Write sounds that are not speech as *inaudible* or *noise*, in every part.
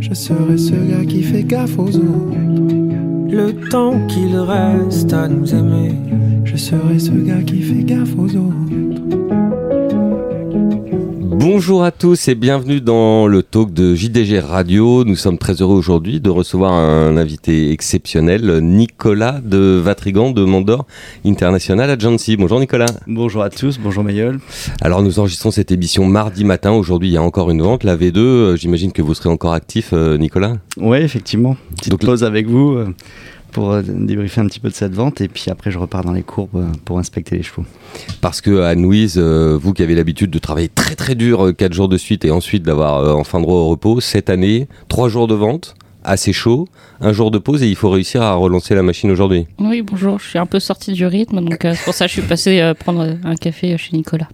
Je serai ce gars qui fait gaffe aux autres. Le temps qu'il reste à nous aimer. Je serai ce gars qui fait gaffe aux autres. Bonjour à tous et bienvenue dans le talk de JDG Radio. Nous sommes très heureux aujourd'hui de recevoir un invité exceptionnel, Nicolas de Vatrigan de Mondor International Agency. Bonjour Nicolas. Bonjour à tous, bonjour Mayol. Alors nous enregistrons cette émission mardi matin. Aujourd'hui il y a encore une vente, la V2. Euh, j'imagine que vous serez encore actif, euh, Nicolas Oui, effectivement. Petite Donc, pause avec vous. Pour euh, débriefer un petit peu de cette vente et puis après je repars dans les courbes euh, pour inspecter les chevaux. Parce que à Louise, euh, vous qui avez l'habitude de travailler très très dur 4 jours de suite et ensuite d'avoir en fin de droit au repos, cette année, 3 jours de vente, assez chaud, un jour de pause et il faut réussir à relancer la machine aujourd'hui. Oui, bonjour, je suis un peu sorti du rythme, donc euh, c'est pour ça que je suis passé euh, prendre un café chez Nicolas.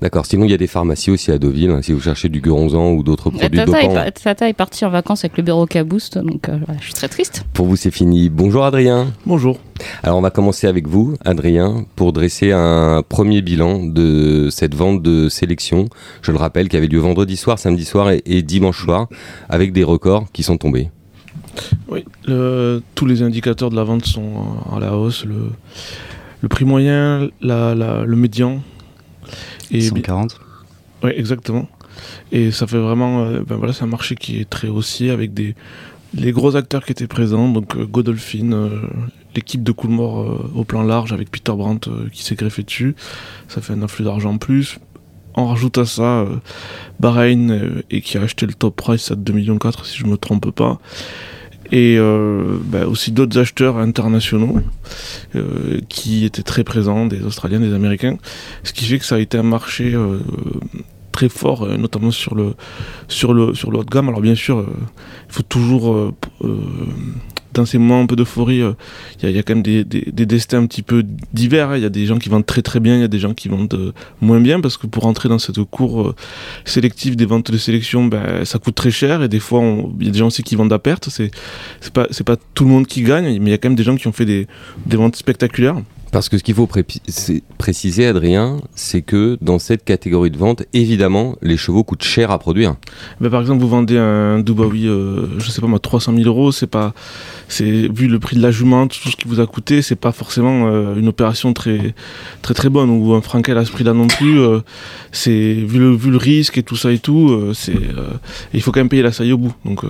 D'accord, sinon il y a des pharmacies aussi à Deauville, hein, si vous cherchez du guronzan ou d'autres produits Tata est, Tata est parti en vacances avec le bureau Caboost, donc euh, je suis très triste. Pour vous c'est fini. Bonjour Adrien. Bonjour. Alors on va commencer avec vous, Adrien, pour dresser un premier bilan de cette vente de sélection. Je le rappelle, qui avait lieu vendredi soir, samedi soir et dimanche soir, avec des records qui sont tombés. Oui, tous les indicateurs de la vente sont à la hausse. Le, prix moyen, le médian. Et 140 Oui, exactement. Et ça fait vraiment. Euh, ben voilà, c'est un marché qui est très haussier avec des, les gros acteurs qui étaient présents. Donc euh, Godolphin, euh, l'équipe de Coolmore au plan large avec Peter Brandt qui s'est greffé dessus. Ça fait un afflux d'argent en plus. On rajoute à ça Bahreïn et qui a acheté le top price à 2,4 millions si je me trompe pas et euh, bah, aussi d'autres acheteurs internationaux euh, qui étaient très présents, des Australiens, des Américains, ce qui fait que ça a été un marché euh, très fort, notamment sur le sur le sur le haut de gamme. Alors bien sûr, il faut toujours dans ces un peu d'euphorie, euh, il y, a quand même des, destins un petit peu divers. Hein. Il y a des gens qui vendent très très bien, il y a des gens qui vendent euh, moins bien, parce que pour entrer dans cette cour euh, sélective des ventes de sélection, ben, ça coûte très cher, et des fois, il y a des gens aussi qui vendent à perte. C'est pas, pas tout le monde qui gagne, mais il y a quand même des gens qui ont fait des ventes spectaculaires. Parce que ce qu'il faut préciser, Adrien, c'est que dans cette catégorie de vente, évidemment, les chevaux coûtent cher à produire. Ben, par exemple, vous vendez un Dubawi, euh, je sais pas moi, 300 000 euros, c'est pas, c'est vu le prix de la jument, tout ce qui vous a coûté, c'est pas forcément euh, une opération très, très très bonne. Ou un Frankel à ce prix-là non plus, euh, c'est vu le vu le risque et tout ça et tout, euh, c'est, il faut quand même payer la saille au bout. Donc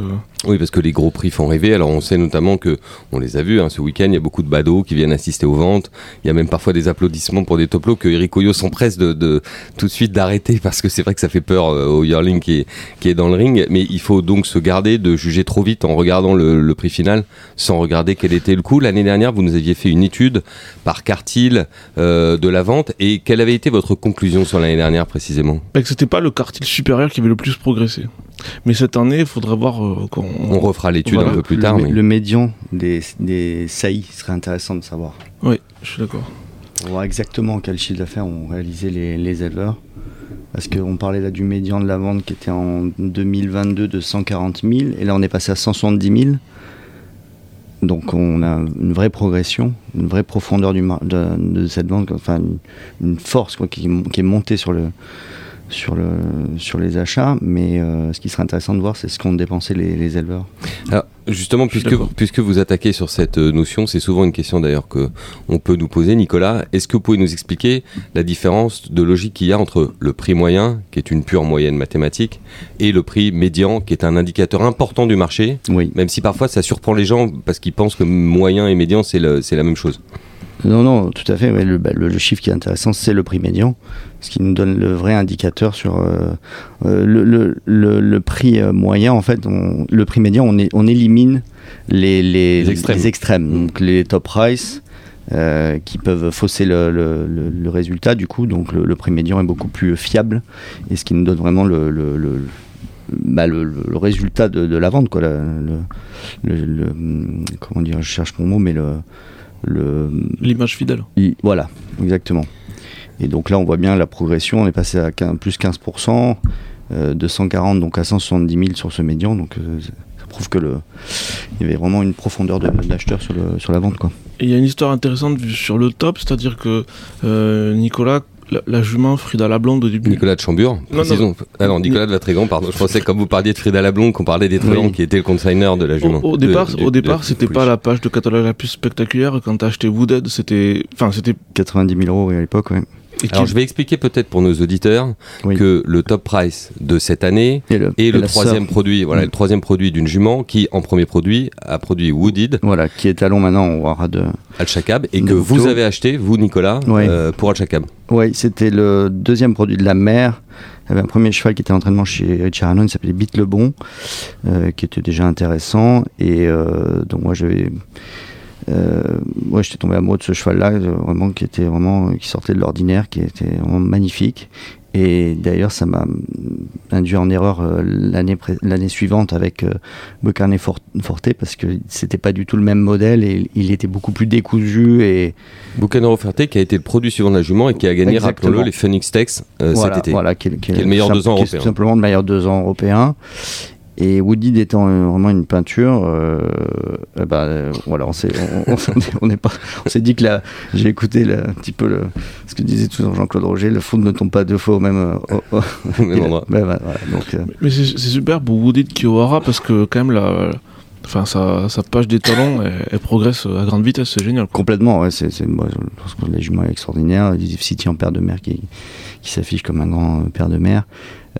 oui, parce que les gros prix font rêver. Alors on sait notamment que, on les a vus, hein, ce week-end, il y a beaucoup de badauds qui viennent assister aux ventes. Il y a même parfois des applaudissements pour des toplos que Eric Oyo s'empresse de, de, tout de suite d'arrêter *laughs* parce que c'est vrai que ça fait peur euh, au yearling qui est, qui est dans le ring. Mais il faut donc se garder de juger trop vite en regardant le, prix final sans regarder quel était le coût. L'année dernière, vous nous aviez fait une étude par quartile euh, de la vente. Et quelle avait été votre conclusion sur l'année dernière précisément? Bah, c'était pas le quartile supérieur qui avait le plus progressé. Mais cette année, il faudra voir euh, on... refera l'étude un peu plus tard. Le, le médian des, des saillies serait intéressant de savoir. Oui, je suis d'accord. On voir exactement quel chiffre d'affaires ont réalisé les, les éleveurs. Parce qu'on parlait là du médian de la vente qui était en 2022 de 140 000, et là on est passé à 170 000. Donc on a une vraie progression, une vraie profondeur du de, cette vente, enfin une, force quoi, qui, qui, est montée sur le, sur, le, sur les achats, mais euh, ce qui serait intéressant de voir, c'est ce qu'ont dépensé les, les, éleveurs. Alors, justement, puisque, puisque vous attaquez sur cette euh, notion, c'est souvent une question d'ailleurs qu'on peut nous poser, Nicolas. Est-ce que vous pouvez nous expliquer la différence de logique qu'il y a entre le prix moyen, qui est une pure moyenne mathématique, et le prix médian, qui est un indicateur important du marché, oui. même si parfois ça surprend les gens parce qu'ils pensent que moyen et médian, c'est la même chose? Non, non, tout à fait. Bah, le, chiffre qui est intéressant, c'est le prix médian, ce qui nous donne le vrai indicateur sur euh, euh, le, prix euh, moyen. En fait, le prix médian, on, on élimine les, extrêmes. donc les top price. qui peuvent fausser le, résultat du coup donc le, prix médian est beaucoup plus fiable et ce qui nous donne vraiment le, bah, résultat de, la vente quoi comment dire je cherche mon mot mais le l'image fidèle. voilà, exactement. Et donc là, on voit bien la progression. On est passé à plus 15%, euh, de 140 donc à 170 000 sur ce médian. Donc euh, ça prouve que le, il y avait vraiment une profondeur d'acheteurs sur, sur la vente. Quoi. Et il y a une histoire intéressante sur le top, c'est-à-dire que euh, Nicolas la, la jument Frida la Blonde au début. Nicolas de Chambure, non. précisons. Ah non, Nicolas de Vatrigan, pardon. Je pensais quand vous parliez de Frida Lablon qu'on parlait des Trelans, Oui. qui était le consigneur de la jument. Au, au De- départ, du- au de- départ, c'était pas la page de catalogue la plus spectaculaire. Quand t'as acheté Woodhead, c'était, enfin, c'était. 90 000 euros oui, à l'époque, ouais. Alors je vais expliquer peut-être pour nos auditeurs Oui. que le top price de cette année Et le, est le troisième sœur, produit, voilà, Mm. le troisième produit d'une jument qui, en premier produit, a produit Wooded Voilà, qui est talon maintenant, on aura de. Al-Shakab et De que vous avez acheté, vous Nicolas, euh, pour Al-Shakab. Oui, c'était le deuxième produit de la mère. Il y avait un premier cheval qui était en entraînement chez Richard Hannon, il s'appelait Bit le Bon, euh, qui était déjà intéressant. Et euh, donc moi j'avais, ouais, j'étais tombé amoureux de ce cheval-là, euh, vraiment qui était vraiment, qui sortait de l'ordinaire, qui était vraiment magnifique. Et d'ailleurs, ça m'a induit en erreur euh, l'année l'année suivante avec euh, Becarnet For- Forte parce que c'était pas du tout le même modèle et il était beaucoup plus décousu et Buchanero Ferté qui a été le produit suivant de la jument et qui a gagné, rappelons-le, les Phoenix euh, voilà, cet été. Voilà, qui est, Qui est le meilleur deux ans européen. tout simplement le meilleur deux ans européen. Et Woody étant euh, vraiment une peinture, euh, eh ben, euh, voilà, on s'est, on, on- on est pas, on s'est dit que là, j'ai écouté un petit peu le, ce que disait toujours Jean-Claude Roger, le foot ne tombe pas deux fois au même, au- au- *laughs* Au même endroit. Ben, voilà, voilà, donc, euh, Mais c'est super pour Woodhead Kiowara parce que quand même la, enfin sa, sa page des talons, elle, elle progresse à grande vitesse, c'est génial. quoi. complètement, ouais, c'est, c'est, moi, je pense que les jumeaux extraordinaires, City en père de mer qui, qui s'affiche comme un grand euh, père de mer,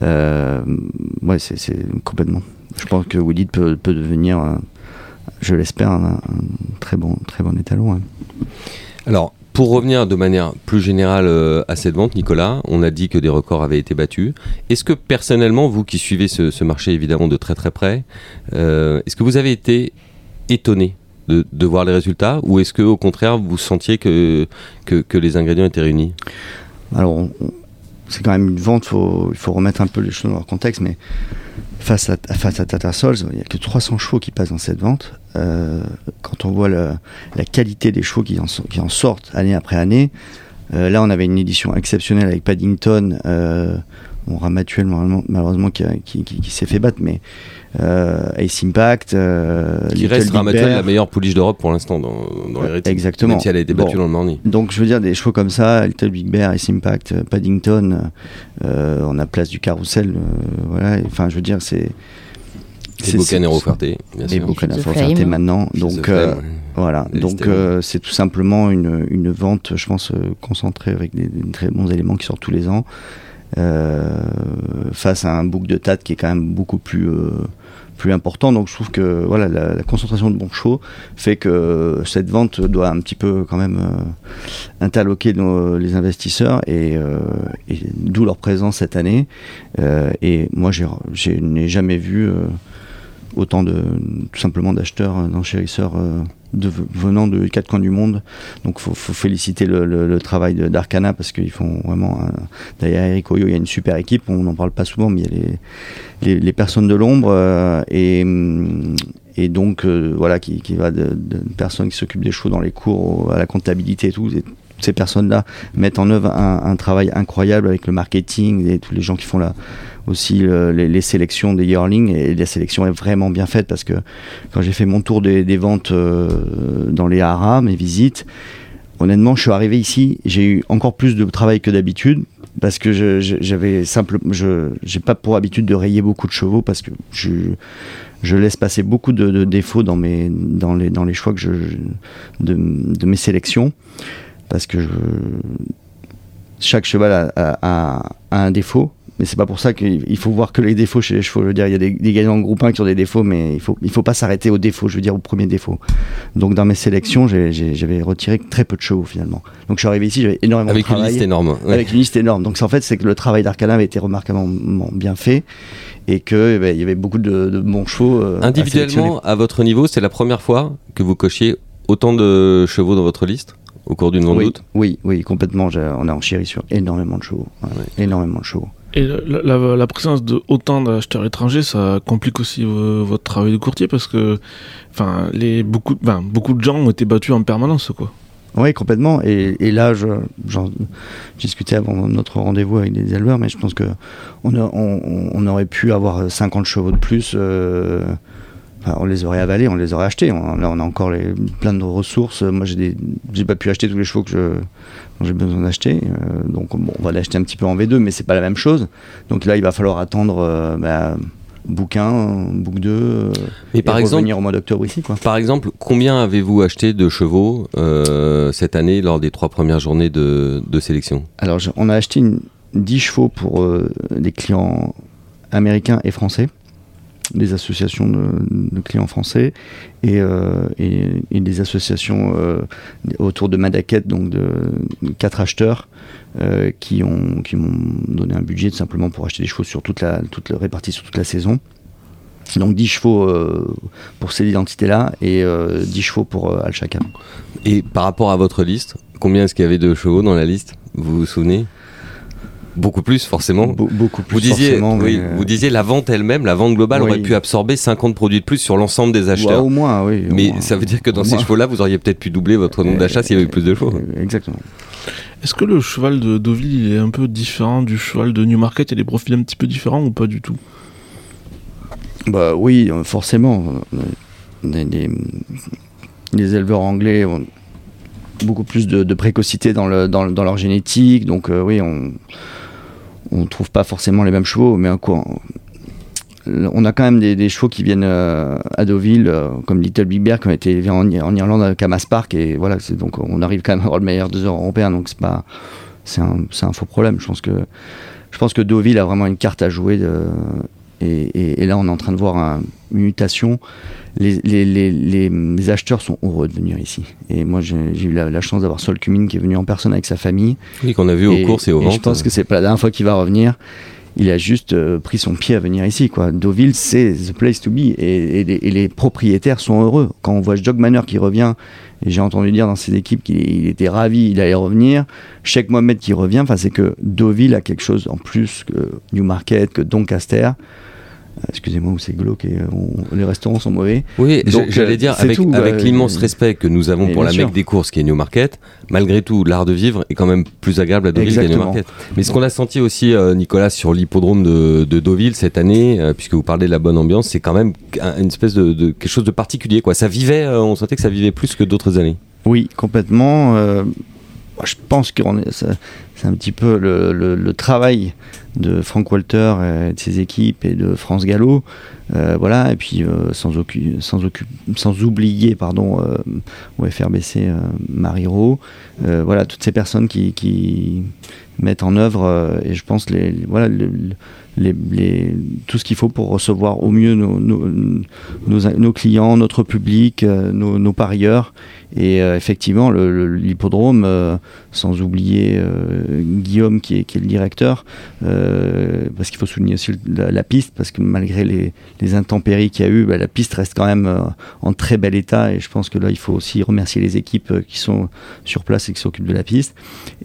euh, ouais, c'est, c'est complètement. Je pense que Woody peut, peut devenir, euh, je l'espère, un, un très bon, très bon étalon. Alors, pour revenir de manière plus générale euh, à cette vente, Nicolas, on a dit que des records avaient été battus. Est-ce que personnellement, vous qui suivez ce, marché évidemment de très très près, euh, est-ce que vous avez été étonné de, voir les résultats ou est-ce que au contraire vous sentiez que, que, les ingrédients étaient réunis? Alors, c'est quand même une vente, il faut remettre un peu les choses dans leur contexte, mais face à, face Tata Sols, il n'y a que 300 chevaux qui passent dans cette vente. Euh, quand on voit la qualité des chevaux qui en, sortent année après année, euh, là on avait une édition exceptionnelle avec Paddington, euh, on Ramatuel malheureusement, qui, qui, s'est fait battre, mais Ace Impact, euh, Qui Little reste la meilleure pouliche d'Europe pour l'instant dans, dans les rétines. Exactement. Même si elle a été battue Bon. dans le morning. Donc je veux dire des chevaux comme ça, Little Big Bear, Ace Impact, euh, Paddington, euh, on a place du carrousel, euh, voilà. et- Enfin je veux dire c'est Et Bocanero Ferté, bien et sûr. Bocana The Forte maintenant. Donc euh, ouais. voilà, donc euh, c'est tout simplement une, une vente, je pense, euh, concentrée avec des, des très bons éléments qui sortent tous les ans, euh, face à un bouc de tat qui est quand même beaucoup plus euh, plus important. Donc je trouve que voilà la, concentration de chevaux fait que cette vente doit un petit peu quand même euh, interloquer nos, les investisseurs et, euh, et d'où leur présence cette année. Euh, et moi je n'ai jamais vu autant de tout simplement d'acheteurs, d'enchérisseurs de, venant de quatre coins du monde. Donc faut, faut féliciter le, travail d'Arcana parce qu'ils font vraiment. Derrière Eric Oyo, il y a une super équipe. On n'en parle pas souvent, mais il y a les, personnes de l'ombre euh, et, donc euh, voilà qui, va de, de personnes qui s'occupent des chevaux dans les cours à la comptabilité et tout. Ces personnes-là mettent en œuvre un, travail incroyable avec le marketing et tous les gens qui font aussi le- les, sélections des yearlings. Et la sélection est vraiment bien faite parce que quand j'ai fait mon tour des, ventes euh, dans les haras, mes visites, honnêtement, je suis arrivé ici, j'ai eu encore plus de travail que d'habitude parce que j'avais simple, je j'ai pas pour habitude de rayer beaucoup de chevaux parce que je laisse passer beaucoup de, défauts dans mes dans les dans les choix que je de mes sélections parce que je- chaque cheval a, a- a- a un défaut mais c'est pas pour ça qu'il il faut voir que les défauts chez les chevaux. Je veux dire, il y a des, des gagnants de groupe 1 qui ont des défauts, mais il faut, il faut pas s'arrêter aux défauts, je veux dire, au premier défaut. Donc, dans mes sélections, j'avais retiré très peu de chevaux finalement. Donc, je suis arrivé ici, j'avais énormément Avec de une travail. liste énorme. ouais. Avec une liste énorme. Donc, c'est- en fait, c'est que le travail d'Arcana avait été remarquablement bien fait et que eh ben, y avait beaucoup de, de bons chevaux. euh, à. Individuellement, à votre niveau, c'est la première fois que vous cochiez autant de chevaux dans votre liste? Au cours d'une vente oui, d'août oui, oui, complètement. On a enchéri sur énormément de chevaux. Ouais, Énormément de chevaux. Et la, la- la présence de autant d'acheteurs étrangers, ça complique aussi vo- votre travail de courtier parce que, enfin, les beaucoup, ben, beaucoup de gens ont été battus en permanence, quoi. Oui, complètement. Et, et là, je, j'en discutais avant notre rendez-vous avec des éleveurs, mais je pense que on, a- on- on aurait pu avoir 50 chevaux de plus. euh, Enfin, on les aurait avalés, on les aurait achetés. On, là, on a encore les, plein de ressources. Moi, j'ai j'ai pas pu acheter tous les chevaux que je, dont j'ai besoin d'acheter. Euh, donc, bon, on va l'acheter un petit peu en V2, mais c'est pas la même chose. Donc là, il va falloir attendre euh, bah, bouquin, bouc 2. euh, Mais et par exemple, revenir au mois d'octobre ici, quoi. Par exemple, combien avez-vous acheté de chevaux euh, cette année lors des trois premières journées de, de sélection? Alors, je- on a acheté une, 10 chevaux pour euh, des clients américains et français, des associations de, clients français et, euh, et, des associations euh, autour de Madaket, donc de, de quatre acheteurs euh, qui ont qui m'ont donné un budget simplement pour acheter des chevaux sur toute la toute répartie sur toute la saison. Donc 10 chevaux pour ces identités-là et euh, 10 chevaux pour euh, Al Shakam. Et par rapport à votre liste, combien est-ce qu'il y avait de chevaux dans la liste? Vous vous souvenez? Beaucoup plus, forcément. Be- beaucoup plus Vous disiez, forcément, oui, euh, vous disiez la vente elle-même, la vente globale Oui. aurait pu absorber 50 produits de plus sur l'ensemble des ouais, acheteurs. au moins, oui. au Mais moins. ça veut dire que dans Au ces chevaux-là, vous auriez peut-être pu doubler votre nombre d'achats s'il y avait eu plus de chevaux. Euh, Exactement. Est-ce que le cheval de Deauville il est un peu différent du cheval de Newmarket? Il y a des profils un petit peu différents ou pas du tout? Bah oui, euh, forcément. euh, Les, les- les éleveurs anglais ont beaucoup plus de, de précocité dans, le, dans, le- dans leur génétique, donc euh, oui, on on trouve pas forcément les mêmes chevaux, mais quoi, on, a quand même des, chevaux qui viennent euh, à Deauville, euh, comme Little Big Bear, qui ont été en, en Irlande à Camas Park, et voilà, donc on arrive quand même à avoir le meilleur des européens, donc c'est pas, c'est un, un faux problème. Je pense que je pense que Deauville a vraiment une carte à jouer. de- et, et- et là, on est en train de voir un- une mutation. Les, les- les- les- les acheteurs sont heureux de venir ici. Et moi, j'ai eu la, la chance d'avoir Sol Cumin qui est venu en personne avec sa famille. Oui, qu'on a vu aux courses et aux Je ventes. pense que c'est pas la dernière fois qu'il va revenir. Il a juste euh, pris son pied à venir ici. Quoi. Deauville, c'est the place to be. Et, et les, et propriétaires sont heureux. Quand on voit Jog Manor qui revient, et j'ai entendu dire dans ses équipes qu'il il était ravi, il allait revenir. Sheikh Mohamed qui revient, enfin, c'est que Deauville a quelque chose en plus que Newmarket, que Doncaster. Excusez-moi, c'est glauque et euh, on- les restaurants sont mauvais. Oui, j'allais euh, dire, avec, euh, l'immense euh, respect que nous avons pour la sûr. des courses qui est Newmarket, malgré tout, l'art de vivre est quand même plus agréable à Deauville qu'à Exactement. Newmarket. Mais ce qu'on a senti aussi, euh, Nicolas, sur l'hippodrome de, de Deauville cette année, euh, puisque vous parlez de la bonne ambiance, c'est quand même un- une espèce de, de- quelque chose de particulier. Quoi. Ça vivait, on sentait que ça vivait plus que d'autres années. Oui, complètement. Je pense que c'est un petit peu le, le- le travail de Frank Walter et de ses équipes et de France Gallo. Euh, voilà, et puis euh, sans, sans, sans oublier pardon, au FRBC euh, Mariro. Euh, voilà, toutes ces personnes qui, mettent en œuvre, et je pense, les, voilà, le- le- les, les- tout ce qu'il faut pour recevoir au mieux nos, nos, clients, notre public, nos, parieurs. Et effectivement, le- le- l'hippodrome, euh, sans oublier Guillaume qui est, le directeur, euh, parce qu'il faut souligner aussi la, piste, parce que malgré les, intempéries qu'il y a eu, bah, la piste reste quand même euh, en très bel état. Et je pense que là, il faut aussi remercier les équipes euh, qui sont sur place et qui s'occupent de la piste.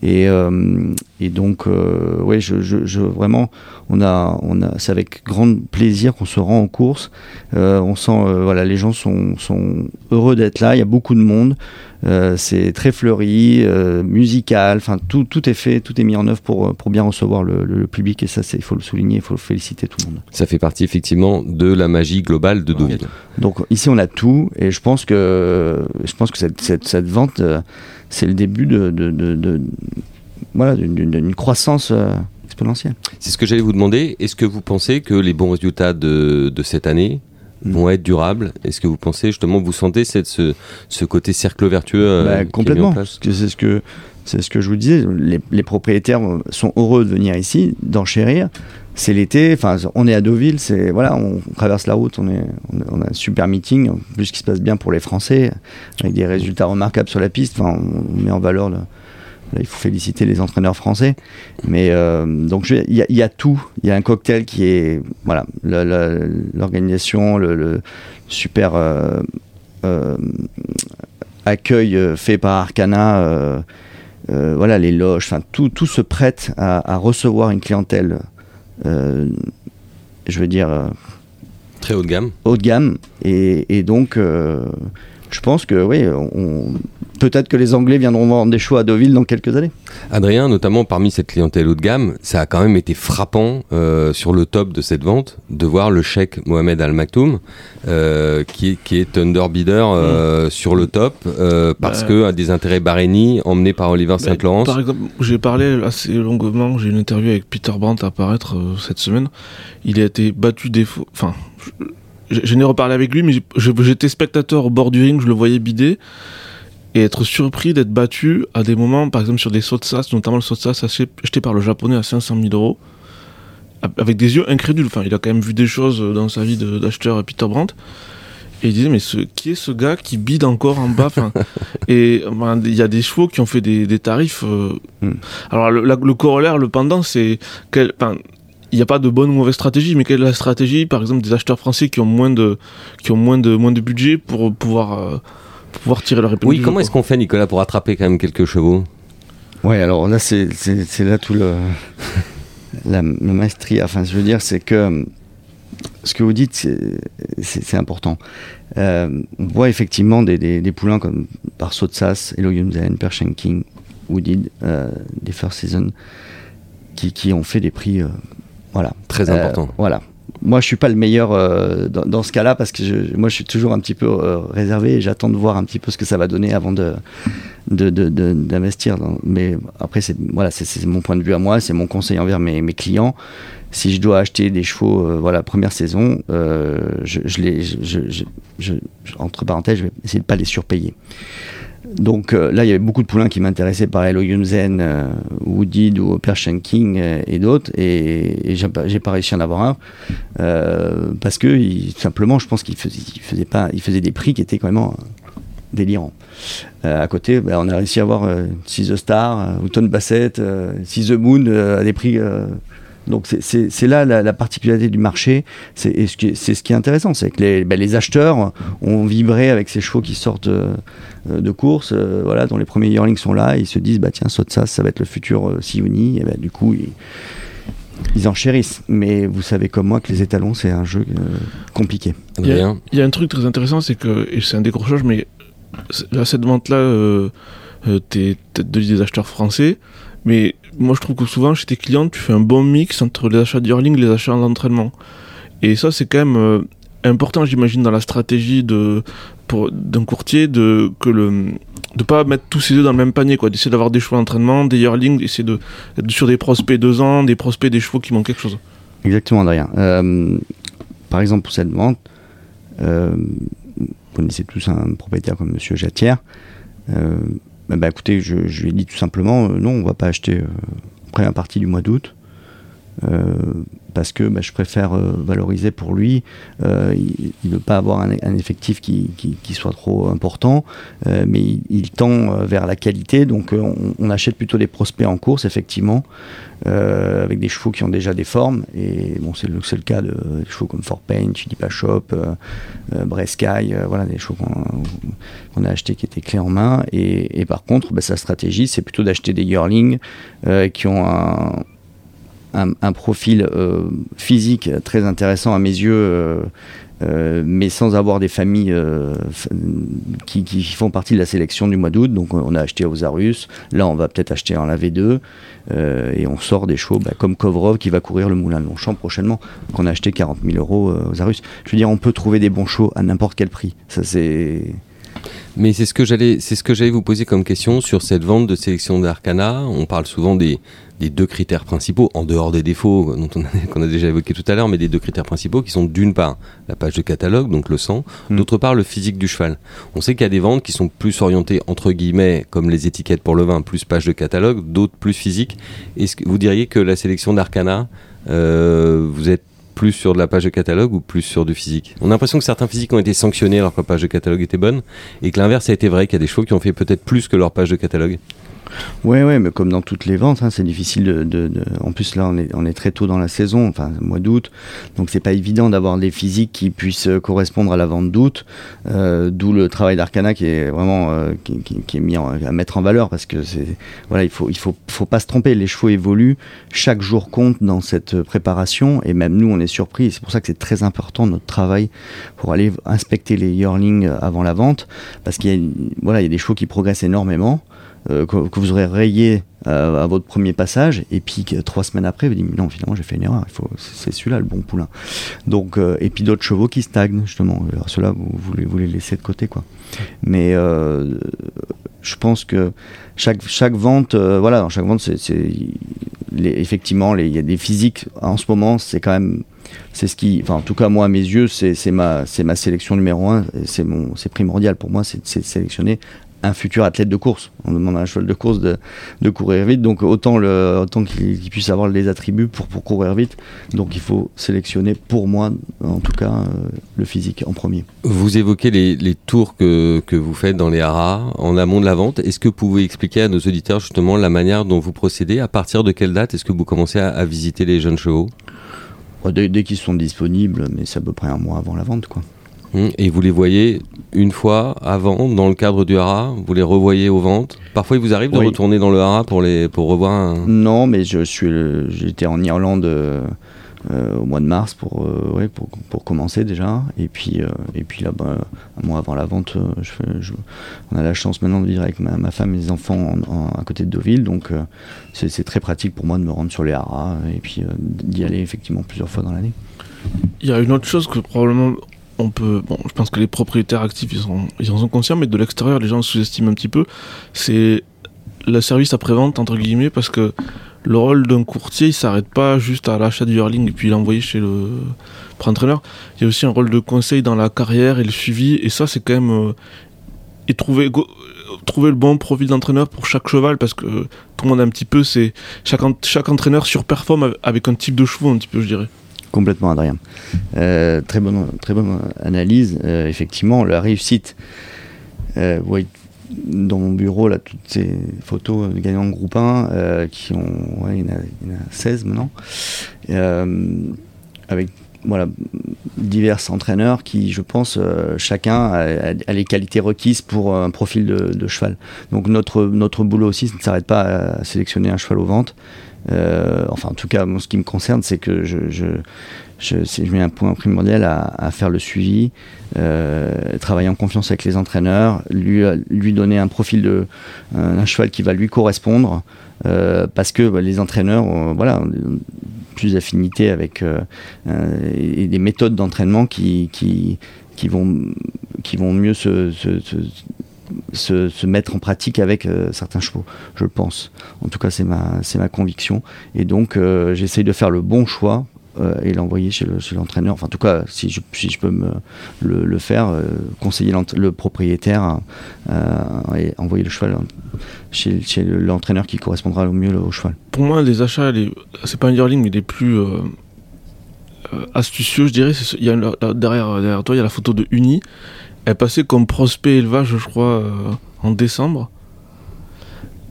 Et, euh, donc, euh, ouais, je, vraiment, on a, c'est avec grand plaisir qu'on se rend en course. Euh, on sent, euh, voilà, les gens sont heureux d'être là. Il y a beaucoup de monde. Euh, c'est très fleuri, euh, musical. Enfin, tout, tout est fait, tout est mis en œuvre pour, pour bien recevoir le, le- le public. Et ça, c'est, il faut le souligner, il faut féliciter tout le monde. Ça fait partie effectivement de la magie globale de Deauville. Donc ici, on a tout. Et je pense que, je pense que cette, cette, cette vente, euh, c'est le début de, de, de- de- voilà, d'une, croissance euh, exponentielle. C'est ce que j'allais vous demander. Est-ce que vous pensez que les bons résultats de, de cette année. Vont être durables Est-ce que vous pensez justement, vous sentez cette, ce, ce côté cercle vertueux euh, Bah, complètement. c'est ce que c'est ce que je vous disais. Les, les propriétaires sont heureux de venir ici, d'enchérir. C'est l'été. Enfin, on est à Deauville. C'est voilà, on traverse la route. On est, on a, on a un super meeting. En plus, qui se passe bien pour les Français, avec des résultats remarquables sur la piste. Enfin, on, on met en valeur le. Là, il faut féliciter les entraîneurs français. Mais euh, donc, il y, a- il y a tout. Il y a un cocktail qui est voilà, l'organisation, le, le super. euh, euh, accueil fait par Arcana, voilà, les loges, tout, tout se prête à, à recevoir une clientèle, je veux dire, Très haut de gamme. haut de gamme. Et, et donc, je pense que oui, on, peut-être que les Anglais viendront vendre des chevaux à Deauville dans quelques années. Adrien, notamment parmi cette clientèle haut de gamme, ça a quand même été frappant euh, sur le top de cette vente de voir le chèque Mohamed Al Maktoum euh, qui, est, qui est underbidder euh, sur le top euh, parce Bah. que à des intérêts Bahreïni emmenés par Oliver Bah, Saint-Laurent. Par exemple, j'ai parlé assez longuement, j'ai une interview avec Peter Brandt à apparaître euh, cette semaine. Il a été battu des faux. Enfin, je, je n'ai reparlé avec lui, mais j'étais spectateur au bord du ring, je le voyais bider. Et être surpris d'être battu à des moments, par exemple sur des sauts de sas, notamment le saut de sas acheté par le japonais à 500 000 euros, avec des yeux incrédules. Enfin, il a quand même vu des choses dans sa vie d'acheteur Peter Brandt. Et il disait, mais ce, qui est ce gars qui bide encore en bas *laughs* Et ben, il y a des chevaux qui ont fait des, des tarifs. euh, Hmm. Alors, le, la- le corollaire, le pendant, c'est. quel- il n'y a pas de bonne ou mauvaise stratégie, mais quelle est la stratégie, par exemple, des acheteurs français qui ont moins de, qui ont moins de, moins de budget pour pouvoir, euh, pouvoir tirer leur épingle Oui, du comment est-ce qu'on fait, Nicolas, pour attraper quand même quelques chevaux? Ouais, alors là, c'est là tout le. *laughs* La, enfin, je veux dire, c'est que euh, ce que vous dites, c'est- important. Euh, on voit effectivement des, des, des poulains comme par Sotsas, Elohimzen, Pershing King, Wooded, euh, des First Season, qui, qui ont fait des prix. euh, voilà. Très Euh, important. voilà. Moi, je suis pas le meilleur euh, dans, ce cas-là parce que je, moi, je suis toujours un petit peu euh, réservé et j'attends de voir un petit peu ce que ça va donner avant de d'investir. mais après, c'est voilà, c'est- mon point de vue à moi, c'est mon conseil envers mes, clients. Si je dois acheter des chevaux, euh, voilà, première saison, je, les, entre parenthèses, je vais essayer de pas les surpayer. Donc euh, là, il y avait beaucoup de poulains qui m'intéressaient par Elo Yunzen, euh, Woodid ou Persian King euh, et d'autres, et, j'ai pas, réussi à en avoir un euh, parce que il- simplement, je pense ils faisaient pas, ils faisaient des prix qui étaient quand même délirants. À côté, bah, on a réussi à avoir euh, Six the Star, Houghton Bassett, euh, Six the Moon à des prix. Donc c'est- là la, la particularité du marché. C'est ce qui est- c'est ce qui est intéressant, c'est que les, bah, les acheteurs ont vibré avec ces chevaux qui sortent euh, de course, euh, voilà, dont les premiers yearlings sont là, et ils se disent bah tiens saute ça, ça va être le futur euh, Sioni, et bah, du coup ils, ils en chérissent. Mais vous savez comme moi que les étalons c'est un jeu euh, compliqué. Il y, a, Adrien il y a un truc très intéressant, c'est que, et c'est un décrochage, mais là, cette vente-là, euh, euh, t'es tête de liste des acheteurs français, mais moi je trouve que souvent chez tes clients, tu fais un bon mix entre les achats d'Yearling et les achats d'entraînement. Et ça, c'est quand même euh, important, j'imagine, dans la stratégie d'un courtier de que le de pas mettre tous ses œufs dans le même panier quoi d'essayer d'avoir des chevaux d'entraînement des yearlings d'essayer de sur des prospects deux ans des prospects des chevaux qui manquent quelque chose Exactement, Adrien. Euh, par exemple, pour cette vente, euh, vous connaissez tous un propriétaire comme Monsieur Jatière. Bah, bah, écoutez, je, je lui ai dit tout simplement, euh, non, on va pas acheter euh, première partie du mois d'août. Parce que bah, je préfère euh, valoriser pour lui. Euh, il ne veut pas avoir un, effectif qui, soit trop important, euh, mais il, tend vers la qualité. Donc on, achète plutôt des prospects en course, effectivement, avec des chevaux qui ont déjà des formes. Et bon, c'est le, cas de chevaux comme Fort Payne, Chilipa Shop, Brescaille, voilà, des chevaux qu'on a achetés qui étaient clés en main. Et, par contre, bah, sa stratégie, c'est plutôt d'acheter des yearlings qui ont un, un, profil euh, physique très intéressant à mes yeux. euh, euh, mais sans avoir des familles qui, font partie de la sélection du mois d'août. Donc on a acheté aux Arus, là on va peut-être acheter en la V2, euh, et on sort des chevaux bah, comme Kovrov qui va courir le Moulin de Longchamp prochainement, qu'on a acheté 40 000 euros aux Arus. Je veux dire, on peut trouver des bons chevaux à n'importe quel prix. Ça c'est... Mais c'est ce que j'allais, c'est ce que j'allais vous poser comme question sur cette vente de sélection d'Arcana. On parle souvent des, des deux critères principaux, en dehors des défauts dont on a, *laughs* qu'on a déjà évoqué tout à l'heure, mais des deux critères principaux qui sont d'une part la page de catalogue, donc le sang, Mm. d'autre part le physique du cheval. On sait qu'il y a des ventes qui sont plus orientées entre guillemets, comme les étiquettes pour le vin, plus page de catalogue, d'autres plus physiques. Est-ce que vous diriez que la sélection d'Arcana, euh, vous êtes plus sur de la page de catalogue ou plus sur du physique? On a l'impression que certains physiques ont été sanctionnés alors que la page de catalogue était bonne, et que l'inverse a été vrai, qu'il y a des chevaux qui ont fait peut-être plus que leur page de catalogue. Ouais, ouais, mais comme dans toutes les ventes, hein, c'est difficile de, En plus, là, on est, très tôt dans la saison, enfin, mois d'août, donc c'est pas évident d'avoir des physiques qui puissent euh, correspondre à la vente d'août, euh, d'où le travail d'Arcana qui est vraiment euh, qui, est mis à mettre en valeur parce que c'est voilà, il faut il faut faut pas se tromper, les chevaux évoluent, chaque jour compte dans cette préparation et même nous, on est surpris. C'est pour ça que c'est très important notre travail pour aller inspecter les yearlings avant la vente parce qu'il y a voilà, il y a des chevaux qui progressent énormément euh, que, vous aurez rayé euh, à votre premier passage, et puis trois semaines après, vous dites non, finalement j'ai fait une erreur, il faut, c'est celui-là le bon poulain. Donc, euh, et puis d'autres chevaux qui stagnent justement. Alors ceux-là, vous, vous, les, vous les laissez de côté, quoi. Mais je pense que chaque, chaque vente, voilà, dans chaque vente, c'est, effectivement, il y a des physiques en ce moment, c'est quand même c'est ce qui, enfin en tout cas moi à mes yeux, c'est ma, ma sélection numéro un, c'est primordial pour moi, c'est de sélectionner un futur athlète de course. On demande à un cheval de course de, de courir vite, donc autant, le, autant qu'il qu puisse avoir les attributs pour, pour courir vite. Donc il faut sélectionner pour moi, en tout cas, euh, le physique en premier. Vous évoquez les, les tours que, que, vous faites dans les haras en amont de la vente. Est-ce que vous pouvez expliquer à nos auditeurs justement la manière dont vous procédez? À partir de quelle date est-ce que vous commencez à, à visiter les jeunes chevaux? Dès, dès qu'ils sont disponibles, mais c'est à peu près un mois avant la vente, quoi. Et vous les voyez une fois avant dans le cadre du hara Vous les revoyez aux ventes Parfois, il vous arrive de Oui. retourner dans le hara pour, les, pour revoir un... Non, mais je suis, j'étais en Irlande euh, euh, au mois de mars pour, euh, ouais, pour, pour commencer déjà. Et puis, euh, et puis là, bah, un mois avant la vente, je fais, je- on a la chance maintenant de vivre avec ma, ma femme et mes enfants en- en- à côté de Deauville. Donc, euh, c'est c'est très pratique pour moi de me rendre sur les haras et puis euh, d'y aller effectivement plusieurs fois dans l'année. Il y a une autre chose que probablement on peut. Bon, je pense que les propriétaires actifs ils, sont, ils en sont conscients, mais de l'extérieur, les gens sous-estiment un petit peu. C'est le service après-vente, entre guillemets, parce que le rôle d'un courtier, il s'arrête pas juste à l'achat du yearling et puis l'envoyer chez le pré-entraîneur. Il y a aussi un rôle de conseil dans la carrière et le suivi, et ça, c'est quand même. euh, et trouver, trouver le bon profil d'entraîneur pour chaque cheval, parce que tout le monde a un petit peu, c'est. Chaque, chaque entraîneur surperforme avec un type de chevaux, un petit peu, je dirais. Complètement, Adrien. Euh, très, bonne, très bonne analyse. Euh, effectivement, la réussite. Euh, vous voyez dans mon bureau, là, toutes ces photos de gagnants de groupe 1, euh, qui ont. Ouais, il, y a, en a 16 maintenant. Euh, avec voilà, divers entraîneurs qui, je pense, euh, chacun a, les qualités requises pour un profil de, cheval. Donc notre, notre boulot aussi, ça ne s'arrête pas à sélectionner un cheval aux ventes. Euh, enfin, en tout cas, moi, ce qui me concerne, c'est que je, mets un point primordial à, faire le suivi, euh, travailler en confiance avec les entraîneurs, lui, donner un profil de un, cheval qui va lui correspondre, euh, parce que bah, les entraîneurs, ont, plus d'affinité avec et des méthodes d'entraînement qui, vont mieux se se, mettre en pratique avec euh, certains chevaux, je pense. En tout cas, c'est ma, c'est ma conviction. Et donc, euh, j'essaye de faire le bon choix euh, et l'envoyer chez, le, chez l'entraîneur. Enfin, en tout cas, si je, si je peux le, faire, conseiller le propriétaire euh, et envoyer le cheval chez, chez l'entraîneur qui correspondra au mieux au cheval. Pour moi, les achats, c'est pas un yearling, mais les plus astucieux, je dirais. Il y a, derrière, derrière toi, il y a la photo de Uni. Elle passait comme prospect élevage, je crois, euh, en décembre.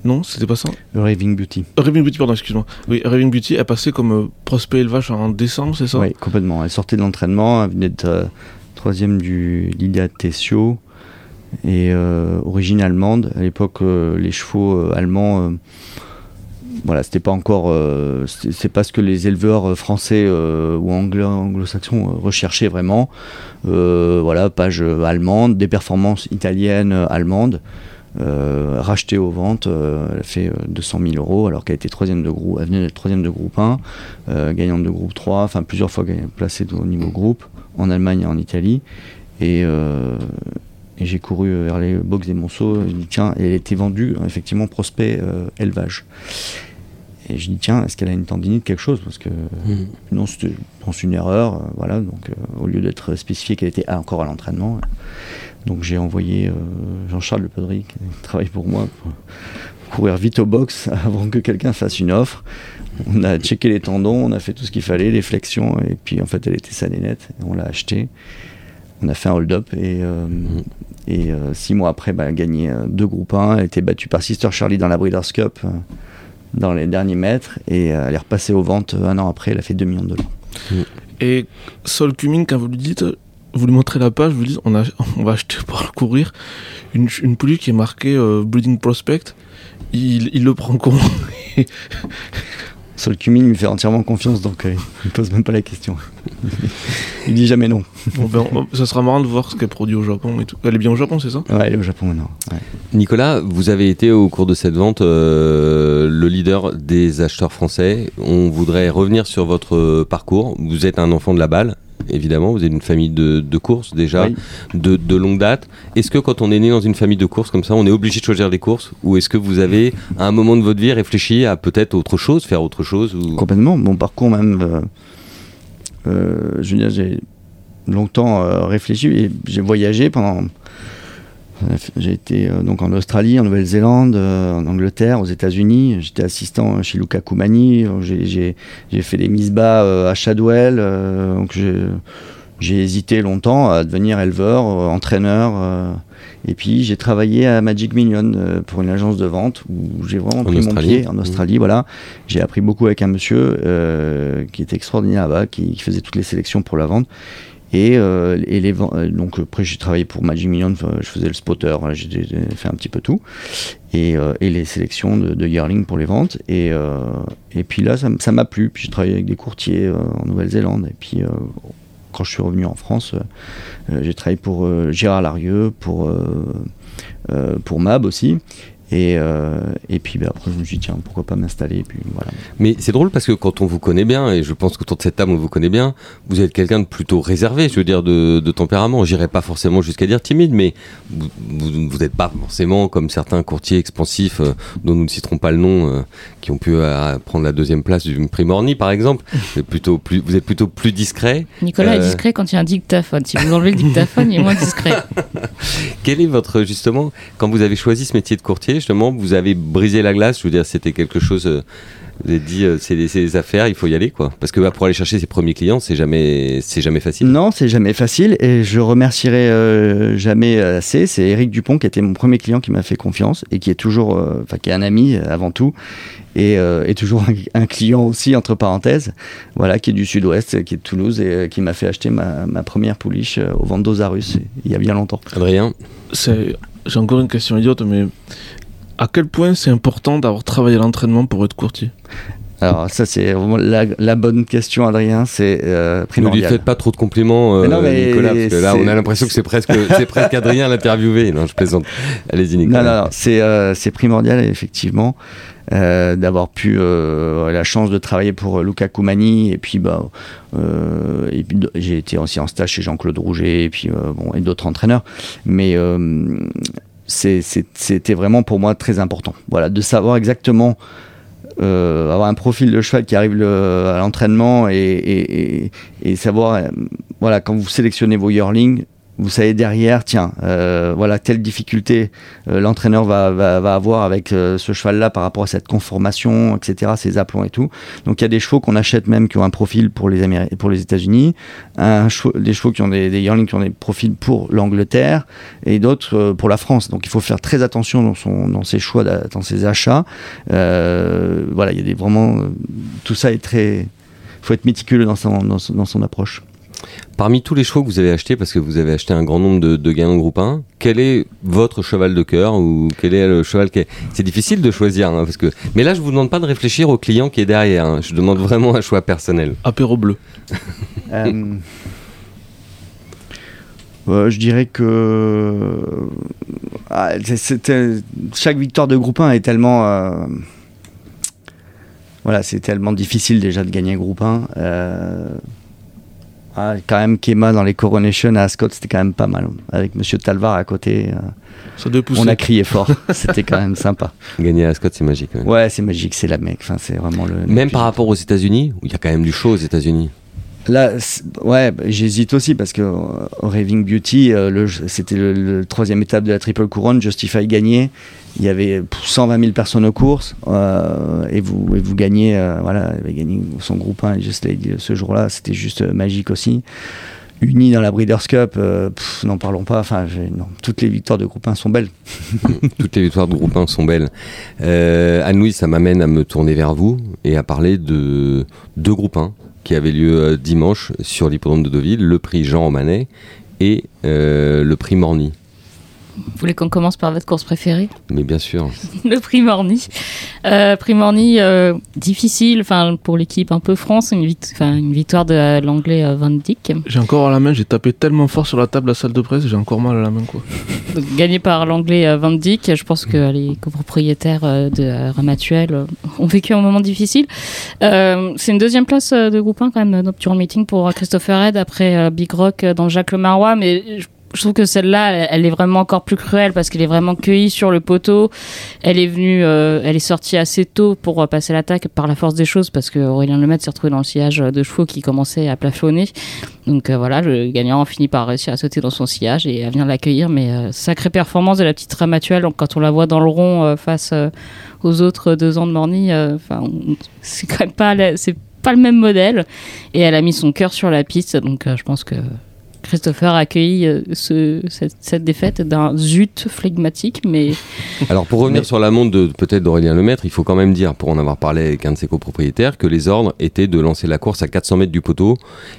Non, c'était pas ça Raving Beauty. Raving Beauty, pardon, excuse-moi. Oui, Raving Beauty, elle passait comme euh, prospect élevage en décembre, c'est ça Oui, complètement. Elle sortait de l'entraînement, elle venait de euh, troisième du l'IDA Tessio et origine allemande. À l'époque, les chevaux allemands, voilà, c'était pas encore, euh, c'est pas ce que les éleveurs français euh, ou anglo- anglo-saxons euh, recherchaient vraiment. Euh, voilà, page allemande, des performances italiennes, allemandes. Euh, rachetée aux ventes, euh, elle a fait 200 000 euros alors qu'elle était troisième de groupe, elle venait d'être troisième de groupe 1, euh, gagnante de groupe 3, enfin plusieurs fois placée au niveau groupe en Allemagne et en Italie. Et, euh, j'ai couru vers les box des Monceaux, je dis tiens, elle était vendue effectivement prospect euh, élevage. Et je dis tiens, est-ce qu'elle a une tendinite quelque chose? Parce que mmh. non, c'était je pense une erreur, euh, voilà. Donc euh, au lieu d'être spécifié qu'elle était encore à l'entraînement, donc j'ai envoyé euh, Jean-Charles Le Pedry, qui travaille pour moi, pour courir vite au box *laughs* avant que quelqu'un fasse une offre. On a checké les tendons, on a fait tout ce qu'il fallait, les flexions, et puis en fait elle était saine et nette. Et on l'a acheté. On a fait un hold-up et, mmh. Et six mois après, bah, gagné deux groupes 1, elle a été battue par Sister Charlie dans la Breeders' Cup dans les derniers mètres et elle est repassée aux ventes un an après, elle a fait 2 millions de dollars. Et Sol Cumming, quand vous lui dites, vous lui montrez la page, vous lui dites, on, a, *laughs* on va acheter pour le courir une, une qui est marquée Breeding Prospect. Il, il, le prend comment? *laughs* Sol Cumming lui fait entièrement confiance, donc euh, il ne pose même pas la question. *laughs* il dit jamais non. Bon, ben, ça sera marrant de voir ce qu'elle produit au Japon et tout. Elle est bien au Japon, c'est ça? Ouais, elle est au Japon maintenant. Ouais. Nicolas, vous avez été au cours de cette vente euh, le leader des acheteurs français. On voudrait revenir sur votre parcours. Vous êtes un enfant de la balle, évidemment, vous êtes une famille de, de courses déjà, Oui. de, de longue date. Est-ce que quand on est né dans une famille de courses comme ça, on est obligé de choisir des courses? Ou est-ce que vous avez, à un moment de votre vie, réfléchi à peut-être autre chose, faire autre chose ou... Complètement. Mon parcours même, euh, euh, je veux dire, j'ai longtemps euh, réfléchi et j'ai voyagé pendant. J'ai été euh, donc en Australie, en Nouvelle-Zélande, euh, en Angleterre, aux États-Unis. J'étais assistant chez Luca Koumani. J'ai- J'ai fait des mises bas euh, à Shadwell. euh, donc j'ai- hésité longtemps à devenir éleveur, euh, entraîneur. euh, et puis j'ai travaillé à Magic Million euh, pour une agence de vente où j'ai vraiment En pris Australie. mon pied en Australie. Voilà, j'ai appris beaucoup avec un monsieur euh, qui était extraordinaire là-bas, qui, qui faisait toutes les sélections pour la vente. Et, euh, et les euh, donc après j'ai travaillé pour Magic Million, je faisais le spotter, voilà, j'ai fait un petit peu tout. Et, euh, et les sélections de, de yearling pour les ventes. Et, euh, et puis là ça m'a plu. Puis j'ai travaillé avec des courtiers en Nouvelle-Zélande. Et puis quand je suis revenu en France, j'ai travaillé pour Gérard Larieux, pour, pour Mab aussi. Et, euh, et puis bah, après je me suis dit tiens pourquoi pas m'installer. Puis voilà. Mais c'est drôle parce que quand on vous connaît bien, et je pense qu'autour de cette table on vous connaît bien, vous êtes quelqu'un de plutôt réservé, je veux dire, de, de tempérament. J'irai pas forcément jusqu'à dire timide, mais vous vous n'êtes pas forcément comme certains courtiers expansifs euh, dont nous ne citerons pas le nom, euh, qui ont pu euh, prendre la deuxième place du Primorni par exemple. *laughs* Vous êtes plutôt plus, vous êtes plutôt plus discret. Nicolas est discret quand il y a un dictaphone. Si vous enlevez le dictaphone, il est moins discret. *laughs* Quel est votre justement quand vous avez choisi ce métier de courtier justement vous avez brisé la glace je veux dire c'était quelque chose euh, vous avez dit euh, c'est des, c'est des affaires il faut y aller quoi parce que bah, pour aller chercher ses premiers clients c'est jamais c'est jamais facile Non, c'est jamais facile et je remercierai euh, jamais assez. C'est Eric Dupont qui était mon premier client qui m'a fait confiance et qui est toujours, euh, enfin qui est un ami avant tout et, euh, et toujours un, un client aussi entre parenthèses. Voilà, qui est du Sud-Ouest, qui est de Toulouse et euh, qui m'a fait acheter ma, ma première pouliche euh, au Vendosarus il y a bien longtemps. Adrien? C'est- J'ai encore une question idiote, mais à quel point c'est important d'avoir travaillé l'entraînement pour être courtier Alors ça c'est vraiment la, la bonne question, Adrien. C'est euh, Ne lui primordial. faites pas trop de compliments, euh, Mais non, mais Nicolas, parce que là, on a l'impression que c'est presque, c'est presque *laughs* Adrien l'interviewé. Non, je plaisante. Allez-y, Nicolas. Non, non, non, c'est euh, c'est primordial, effectivement, euh, d'avoir pu euh, la chance de travailler pour Luca Koumani. Et puis, bah, euh, et puis, j'ai été aussi en stage chez Jean-Claude Rouget et, puis, euh, bon, et d'autres entraîneurs. Mais euh, c'était vraiment pour moi très important. Voilà, de savoir exactement. euh, avoir un profil de cheval qui arrive à l'entraînement et savoir, euh, voilà, quand vous sélectionnez vos yearlings, vous savez derrière, tiens, euh, voilà, telle difficulté euh, l'entraîneur va, avoir avec euh, ce cheval-là par rapport à cette conformation, etc., ses aplombs et tout. Donc il y a des chevaux qu'on achète même qui ont un profil pour les, États-Unis, des chevaux qui ont des, des yearlings qui ont des profils pour l'Angleterre et d'autres pour la France. Donc il faut faire très attention dans, ses choix, d'a- dans ses achats. Voilà, il y a des, vraiment. tout ça est très. Il faut être méticuleux dans son approche. Parmi tous les chevaux que vous avez achetés, parce que vous avez acheté un grand nombre de, de gagnants de groupe 1, quel est votre cheval de cœur ou quel est le cheval qui est... C'est difficile de choisir, hein, parce que... Mais là, je vous demande pas de réfléchir au client qui est derrière. hein. Je demande vraiment un choix personnel. Apéro bleu. *laughs* Euh, euh, je dirais que ah, c'est- c'était- chaque victoire de groupe 1 est tellement euh, voilà c'est tellement difficile déjà de gagner groupe 1 euh, ah, quand même Kema dans les Coronation à Ascot c'était quand même pas mal avec Monsieur Talvar à côté euh, on a crié fort *laughs* c'était quand même sympa Gagner à Scott, c'est magique. même. ouais c'est magique c'est la mec enfin c'est vraiment le Même par rapport aux États-Unis, où il y a quand même du show aux États-Unis. Là, ouais, bah, j'hésite aussi parce que euh, Raving Beauty, euh, c'était le, troisième étape de la triple couronne, Justify gagné. Il y avait pff, 120 000 personnes aux courses euh, et vous vous gagnez, voilà, il avait gagné son groupe 1 Just ce jour-là, c'était juste magique aussi. unis dans la Breeders' Cup, n'en parlons pas. Enfin, toutes les victoires de groupe 1 sont belles. *laughs* Toutes les victoires de groupe 1 sont belles. Anne-Louise, ça m'amène à me tourner vers vous et à parler de deux groupes 1 qui avaient lieu euh, dimanche sur l'hippodrome de Deauville, le prix Jean Romanet et euh, le prix Morny. Vous voulez qu'on commence par votre course préférée Mais bien sûr, *laughs* Le prix Morny. Euh, prix Morny, euh, difficile enfin, pour l'équipe un peu France, une, victoire de euh, l'anglais euh, Van Dyck. J'ai encore à la main, j'ai tapé tellement fort sur la table de la salle de presse, j'ai encore mal à la main quoi. Donc, gagné par l'anglais euh, Van Dyck. Je pense que les copropriétaires euh, de euh, Ramatuel euh, ont vécu un moment difficile. Euh, c'est une deuxième place euh, de groupe 1 quand même, Nocturne Meeting pour euh, Christopher Head après euh, Big Rock euh, dans Jacques Le Marois. Mais je, je trouve que celle-là, elle, est vraiment encore plus cruelle parce qu'elle est vraiment cueillie sur le poteau. Elle est venue, euh, elle est sortie assez tôt pour euh, passer l'attaque par la force des choses parce que Aurélien Lemaitre s'est retrouvé dans le sillage de chevaux qui commençait à plafonner. Donc euh, voilà, le gagnant finit par réussir à sauter dans son sillage et à venir l'accueillir. Mais sacrée performance de la petite Ramatuelle quand on la voit dans le rond face aux autres deux ans de Morny. Enfin, c'est quand même pas, c'est pas le même modèle. Et elle a mis son cœur sur la piste. Donc je pense que Christopher a accueilli euh, ce- cette, cette défaite d'un zut flegmatique, mais *laughs* Alors pour revenir Mais- sur la montre de peut-être d'Aurélien Lemaître, il faut quand même dire, pour en avoir parlé avec un de ses copropriétaires, que les ordres étaient de lancer la course à 400 mètres du poteau.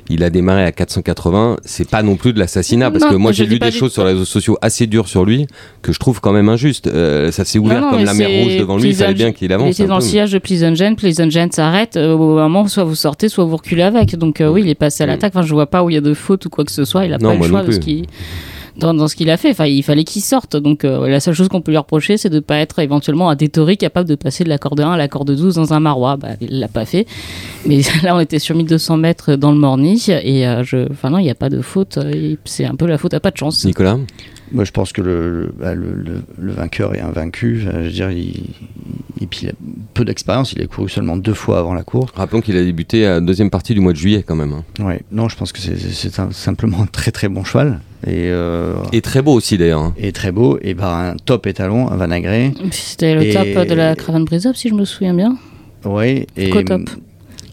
Il a démarré à 480. C'est pas non plus de l'assassinat, parce Non, que moi j'ai pas des choses sur les réseaux sociaux assez dures sur lui que je trouve quand même injuste. Euh, ça s'est ouvert Non, non, comme la mer rouge devant lui. Il fallait bien qu'il il avance. était un dans le sillage de Pleasant s'arrête. euh, au moment, soit vous sortez, soit vous reculez avec. Donc euh, oui, il est passé à Mm. l'attaque. Enfin, je vois pas où il y a de faute ou quoi que ce soit. Il a Non, pas eu le choix de ce dans, dans ce qu'il a fait. Enfin, il fallait qu'il sorte. Donc euh, la seule chose qu'on peut lui reprocher, c'est de pas être éventuellement un détori capable de passer de la corde 1 à la corde 12 dans un marois. Bah, il l'a pas fait. Mais *laughs* là, on était sur 1200 mètres dans le Morny et euh, je, enfin non, il n'y a pas de faute. C'est un peu la faute à pas de chance. Nicolas Moi, je pense que le, le, bah, le- le- le vainqueur est un vaincu. Je veux dire, il, et puis il a peu d'expérience. Il a couru seulement deux fois avant la course. Rappelons qu'il a débuté à la deuxième partie du mois de juillet quand même. hein. Ouais. Non, je pense que c'est- simplement un très très bon cheval et, euh, Et très beau aussi d'ailleurs. hein. et très beau. Et par un top étalon, un Vanagré. C'était le Et- top de la Cravane Brisop, si je me souviens bien. Ouais. Et top.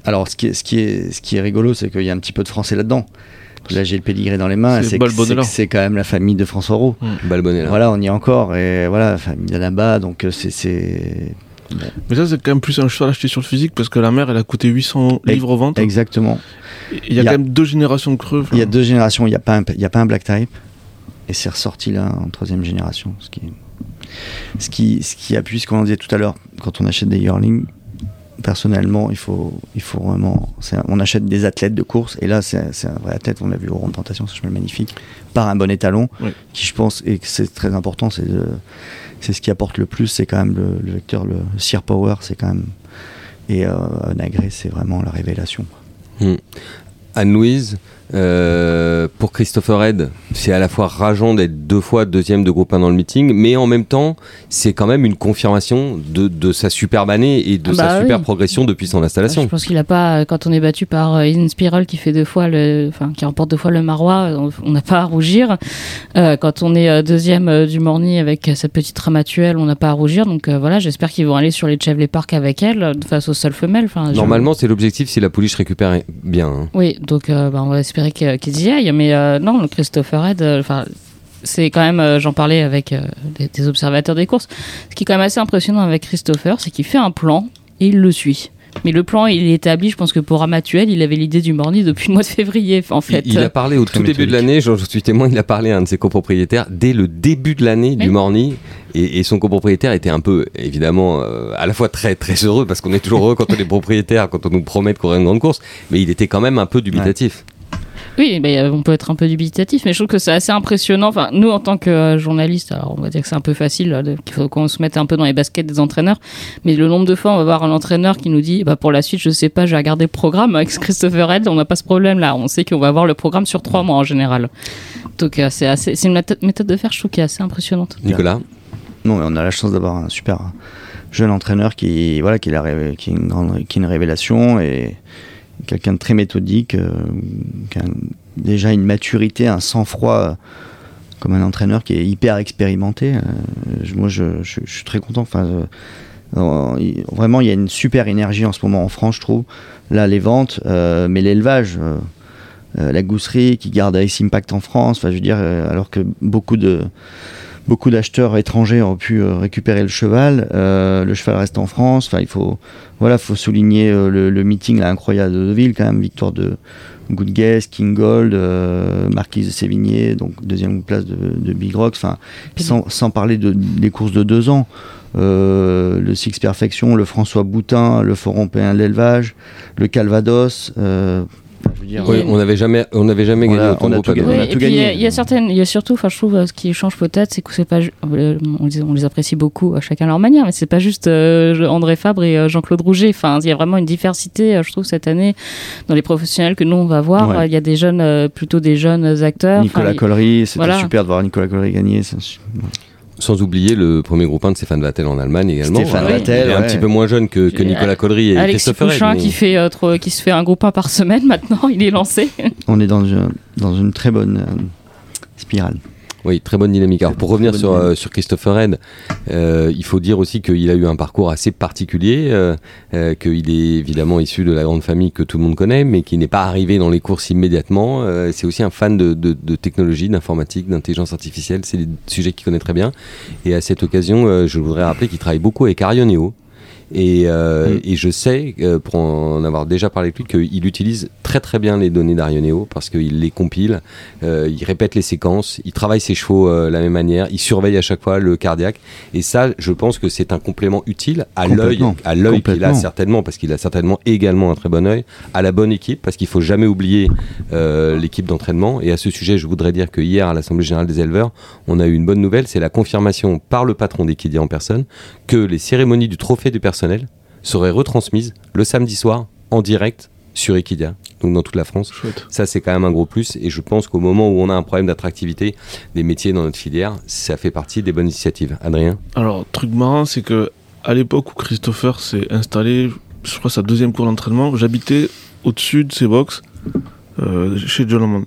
alors, ce qui est, ce qui est, ce qui est rigolo, c'est qu'il y a un petit peu de français là-dedans. Là, j'ai le pédigré dans les mains. C'est C'est quand même la famille de François Roux. Balbonnet là. Voilà, on y est encore. Et voilà, famille d'Anaba. Donc, euh, c'est- Mais ça, c'est quand même plus un cheval acheté sur le physique parce que la mère, elle a coûté 800 Ex- livres au ventre. Exactement. Il y a quand même deux générations de creux. Il y a deux générations, il n'y a, pas un- y a pas un black type. Et c'est ressorti là en troisième génération. Ce qui, ce qui, ce qui appuie ce qu'on disait tout à l'heure. Quand on achète des yearlings, personnellement, il faut, il faut vraiment. on achète des athlètes de course. Et là, c'est un vrai athlète. On l'a vu au Rond de Tentation, ce cheval magnifique. Par un bon étalon. Oui. Qui, je pense, et c'est très important, c'est de- c'est ce qui apporte le plus. C'est quand même le, vecteur, le Sear Power. C'est quand même. Et euh, Nagré, c'est vraiment la révélation. Hmm. Anne-Louise, euh, pour Christopher Head, c'est à la fois rageant d'être deux fois deuxième de groupe 1 dans le meeting, mais en même temps, c'est quand même une confirmation de, de sa superbe année et de Ah sa bah super progression depuis son Je installation. pense qu'il a pas, euh, quand on est battu par euh, In Spiral qui fait deux fois le, enfin, qui remporte deux fois le Marois, on- n'a pas à rougir. Euh, quand on est deuxième du Morny avec cette petite ramatuelle, on n'a pas à rougir. Donc euh, voilà, j'espère qu'ils vont aller sur les Chevrolet Park avec elle, face aux seules femelles. Enfin, je- Normalement, c'est l'objectif si la pouliche récupère bien. hein. Oui, donc bah, on va espérer que- qu'ils y aillent. Mais euh, non, le Christopher Head, euh, enfin. c'est quand même, euh, j'en parlais avec euh, des, des observateurs des courses, ce qui est quand même assez impressionnant avec Christopher, c'est qu'il fait un plan et il le suit. Mais le plan, il est établi, je pense que pour Amatuel, il avait l'idée du Morny depuis le mois de février, en fait. Il, il a parlé au Très tout début de l'année, je suis témoin, il a parlé à un de ses copropriétaires dès le début de l'année du. Morny. Et, et son copropriétaire était un peu, évidemment, euh, à la fois très très heureux, parce qu'on est toujours heureux quand on est propriétaire, quand on nous promet de courir une grande course, mais il était quand même un peu dubitatif. Oui, mais euh, on peut être un peu dubitatif, mais je trouve que c'est assez impressionnant. Enfin, nous, en tant que euh, journalistes, alors on va dire que c'est un peu facile, euh, qu'il faut qu'on se mette un peu dans les baskets des entraîneurs, mais le nombre de fois, on va voir un entraîneur qui nous dit, bah, pour la suite, je sais pas, je vais regarder le programme avec Christopher Head, on n'a pas ce problème-là. On sait qu'on va avoir le programme sur trois mois en général. Donc, euh, c'est assez, c'est une méthode méthode de faire, je trouve, qui est assez impressionnante. Nicolas Non, mais on a la chance d'avoir un super jeune entraîneur qui, voilà, qui, est la ré- qui, est une grande, qui est une révélation et quelqu'un de très méthodique, euh, déjà une maturité, un sang-froid euh, comme un entraîneur qui est hyper expérimenté. Euh, moi, je, suis très content. Enfin, vraiment, il y a une super énergie en ce moment en France, je trouve. Là, les ventes, mais l'élevage. la gousserie, qui garde Ice Impact en France. Enfin, je veux dire, alors que beaucoup de beaucoup d'acheteurs étrangers ont pu récupérer le cheval. le cheval reste en France. Enfin, il faut, voilà, faut souligner le, meeting incroyable de Deauville, quand même, victoire de Good Guess, King Gold, Marquise de Sévigné, donc deuxième place de, Big Rocks. Enfin, sans, sans, parler de, des courses de deux ans. Euh, le Six Perfection, le François Boutin, le Forum Péen de l'élevage, le Calvados. Euh, on n'avait jamais, on n'avait jamais gagné autant de tout, gagné. Il y, a certaines, il y a surtout, enfin, je trouve, euh, ce qui change peut-être, c'est que c'est pas, on les, on les, apprécie beaucoup, chacun à leur manière, mais c'est pas juste André Fabre et Jean-Claude Rouget. Enfin, il y a vraiment une diversité, je trouve, cette année dans les professionnels que nous on va voir. Il y a des jeunes, plutôt des jeunes acteurs. Nicolas Collery, c'était super de voir Nicolas Collery gagner. Sans oublier le premier groupe 1 de Stéphane Vattel en Allemagne également. Stéphane Vattel, un petit peu moins jeune que, que Nicolas Collery et Alexis Pouchin qui, fait, euh, qui se fait un groupe 1 par semaine *laughs* maintenant, il est lancé. On est dans une, dans une très bonne euh, spirale. Oui, très bonne dynamique. Alors pour revenir sur, euh, sur Christopher Red, euh, il faut dire aussi qu'il a eu un parcours assez particulier, euh, euh, qu'il est évidemment issu de la grande famille que tout le monde connaît, mais qui n'est pas arrivé dans les courses immédiatement. Euh, c'est aussi un fan de, de, de technologie, d'informatique, d'intelligence artificielle. C'est des sujets qu'il connaît très bien. Et à cette occasion, je voudrais rappeler qu'il travaille beaucoup avec Arioneo, et, euh, mm. et, je sais, euh, pour en avoir déjà parlé avec lui, qu'il utilise très très bien les données d'Arioneo parce qu'il les compile, euh, il répète les séquences, il travaille ses chevaux de la même manière, il surveille à chaque fois le cardiaque. Et ça, je pense que c'est un complément utile à l'œil, à l'œil qu'il a certainement, parce qu'il a certainement également un très bon œil, à la bonne équipe, parce qu'il faut jamais oublier l'équipe d'entraînement. Et à ce sujet, je voudrais dire que hier à l'Assemblée générale des éleveurs, on a eu une bonne nouvelle, c'est la confirmation par le patron d'Equidia en personne que les cérémonies du trophée du personnel serait retransmise le samedi soir en direct sur Equidia, donc dans toute la France. Ça, c'est quand même un gros plus. Et je pense qu'au moment où on a un problème d'attractivité des métiers dans notre filière, ça fait partie des bonnes initiatives. Adrien Alors, truc marrant, c'est que à l'époque où Christopher s'est installé, je crois sa deuxième cours d'entraînement, j'habitais au-dessus de ses box, euh, chez John Hammond.